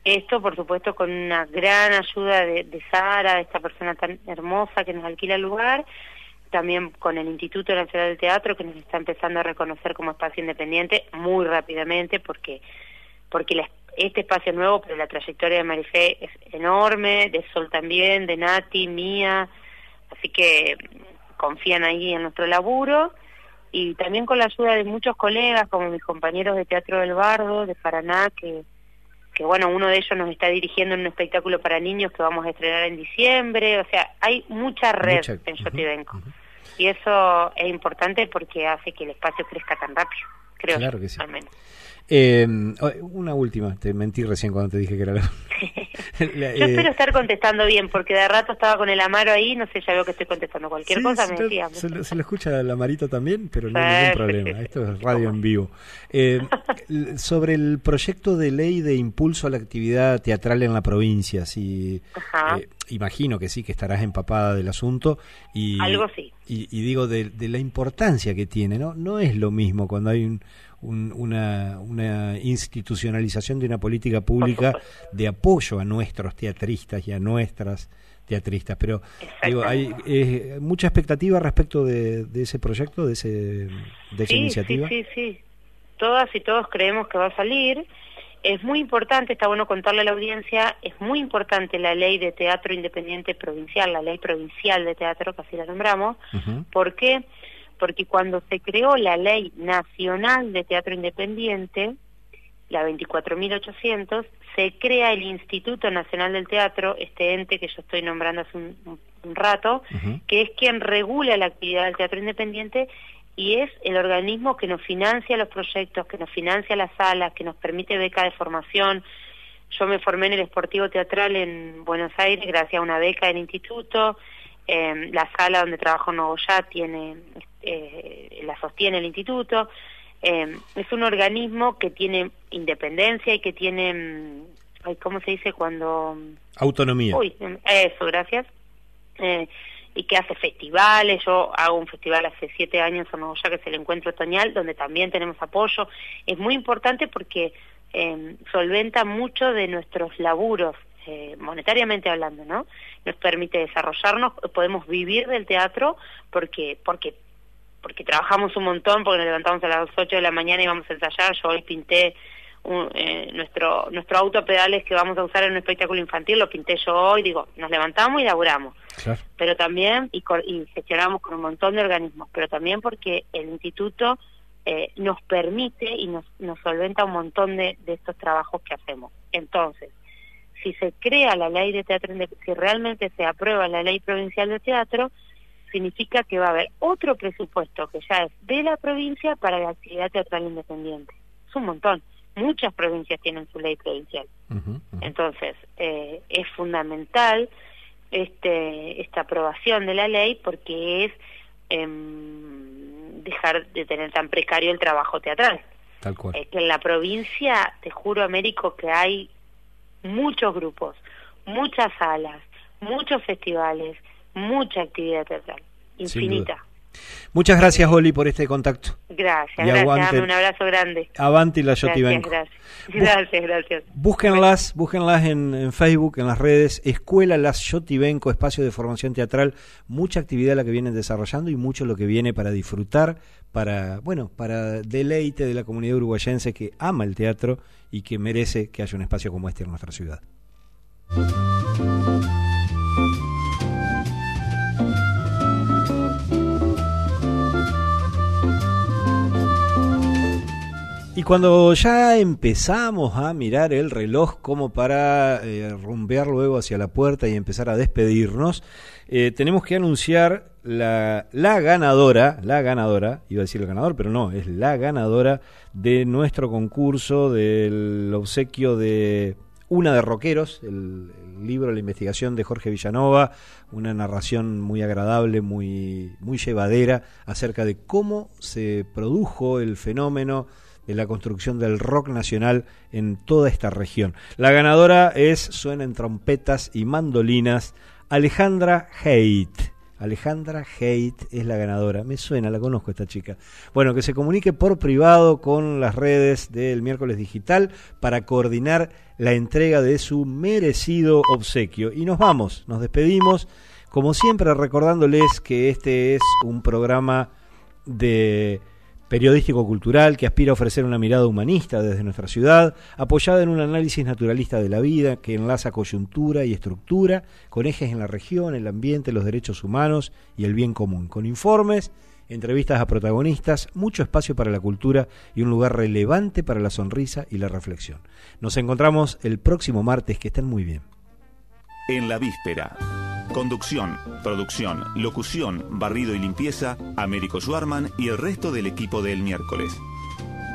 Esto, por supuesto, con una gran ayuda de, de Sara, de esta persona tan hermosa que nos alquila el lugar, también con el Instituto Nacional del Teatro, que nos está empezando a reconocer como espacio independiente muy rápidamente, porque, porque la- este espacio es nuevo, pero la trayectoria de Marifé es enorme, de Sol también, de Nati, mía, así que confían ahí en nuestro laburo. Y también con la ayuda de muchos colegas como mis compañeros de Teatro del Bardo, de Paraná, que, que bueno, uno de ellos nos está dirigiendo en un espectáculo para niños que vamos a estrenar en diciembre, o sea, hay mucha red Mucha- en Yotibenco. Y eso es importante porque hace que el espacio crezca tan rápido, creo Claro que sí. al menos. Eh, una última, te mentí recién cuando te dije que era la... la- Yo eh, espero estar contestando bien, porque de rato estaba con el amaro ahí, no sé, ya veo que estoy contestando cualquier Sí, cosa, me decía. se lo, se lo escucha la Marito también, pero no hay ningún problema. Esto es radio en vivo. Eh, sobre el proyecto de ley de impulso a la actividad teatral en la provincia, si, Ajá. eh, imagino que sí, que estarás empapada del asunto. Y, Algo sí. Y, y digo, de, de la importancia que tiene, ¿no? No es lo mismo cuando hay un- un- una, una institucionalización de una política pública de apoyo a nuestros teatristas y a nuestras teatristas, pero digo, hay eh, mucha expectativa respecto de, de ese proyecto, de, ese, de esa sí, iniciativa. Sí, sí, sí. Todas y todos creemos que va a salir. Es muy importante, está bueno contarle a la audiencia, es muy importante la ley de teatro independiente provincial, la ley provincial de teatro, que así la nombramos. ¿Por qué? Porque cuando se creó la ley nacional de teatro independiente, la 24.800, se crea el Instituto Nacional del Teatro, este ente que yo estoy nombrando hace un, un- un rato, que es quien regula la actividad del teatro independiente y es el organismo que nos financia los proyectos, que nos financia las salas, que nos permite beca de formación. Yo me formé en el Esportivo Teatral en Buenos Aires gracias a una beca del instituto. Eh, la sala donde trabajo en Nogoyá tiene, eh, la sostiene el instituto. Eh, es un organismo que tiene independencia y que tiene, mm, ay, ¿cómo se dice cuando? Autonomía. Uy, eso, gracias. Eh, y que hace festivales. Yo hago un festival hace siete años en Nogoyá, que es el Encuentro Otoñal, donde también tenemos apoyo. Es muy importante porque eh, solventa mucho de nuestros laburos, eh, monetariamente hablando, ¿no? Nos permite desarrollarnos, podemos vivir del teatro porque porque porque trabajamos un montón, porque nos levantamos a las 8 de la mañana y vamos a ensayar. Yo hoy pinté un- eh, nuestro nuestro auto a pedales que vamos a usar en un espectáculo infantil, lo pinté yo hoy. Digo, nos levantamos y laburamos. Pero también, y, gestionamos con un montón de organismos, pero también porque el instituto eh, nos permite y nos, nos solventa un montón de, de estos trabajos que hacemos. Entonces, si se crea la ley de teatro, si realmente se aprueba la ley provincial de teatro, significa que va a haber otro presupuesto que ya es de la provincia para la actividad teatral independiente. Es un montón. Muchas provincias tienen su ley provincial. Entonces, eh, es fundamental este, esta aprobación de la ley porque es em, dejar de tener tan precario el trabajo teatral. Tal cual. Eh, que en la provincia, te juro, Américo, que hay muchos grupos, muchas salas, muchos festivales, mucha actividad teatral, infinita. Muchas gracias, Oli, por este contacto. Gracias, Y gracias, aguante- dame un abrazo grande. Avanti la Gracias, Yotibenco. gracias. Gracias, gracias. Búsquenlas, búsquenlas en, en Facebook, en las redes. Escuela Las Yotibenco, espacio de formación teatral. Mucha actividad la que vienen desarrollando y mucho lo que viene para disfrutar, para, bueno, para deleite de la comunidad uruguayense que ama el teatro y que merece que haya un espacio como este en nuestra ciudad. Y cuando ya empezamos a mirar el reloj como para eh, rumbear luego hacia la puerta y empezar a despedirnos, eh, tenemos que anunciar la, la ganadora, la ganadora, iba a decir el ganador, pero no, es la ganadora de nuestro concurso del obsequio de una de Roqueros, el, el libro, la investigación de Jorge Villanova, una narración muy agradable, muy, muy llevadera acerca de cómo se produjo el fenómeno de la construcción del rock nacional en toda esta región. La ganadora es, suena en trompetas y mandolinas, Alejandra Haidt. Alejandra Haidt es la ganadora. Me suena, la conozco esta chica. Bueno, que se comunique por privado con las redes del miércoles digital para coordinar la entrega de su merecido obsequio. Y nos vamos, nos despedimos, como siempre recordándoles que este es un programa de periodístico cultural que aspira a ofrecer una mirada humanista desde nuestra ciudad, apoyada en un análisis naturalista de la vida que enlaza coyuntura y estructura con ejes en la región, el ambiente, los derechos humanos y el bien común, con informes, entrevistas a protagonistas, mucho espacio para la cultura y un lugar relevante para la sonrisa y la reflexión. Nos encontramos el próximo martes, que estén muy bien. En la víspera. Conducción, producción, locución, barrido y limpieza, Américo Schwarman y el resto del equipo del miércoles.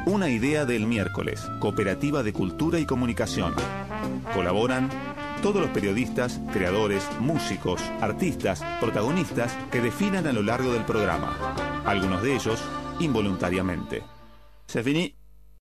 Una idea del miércoles, Cooperativa de Cultura y Comunicación. Colaboran todos los periodistas, creadores, músicos, artistas, protagonistas que definan a lo largo del programa. Algunos de ellos involuntariamente. Se.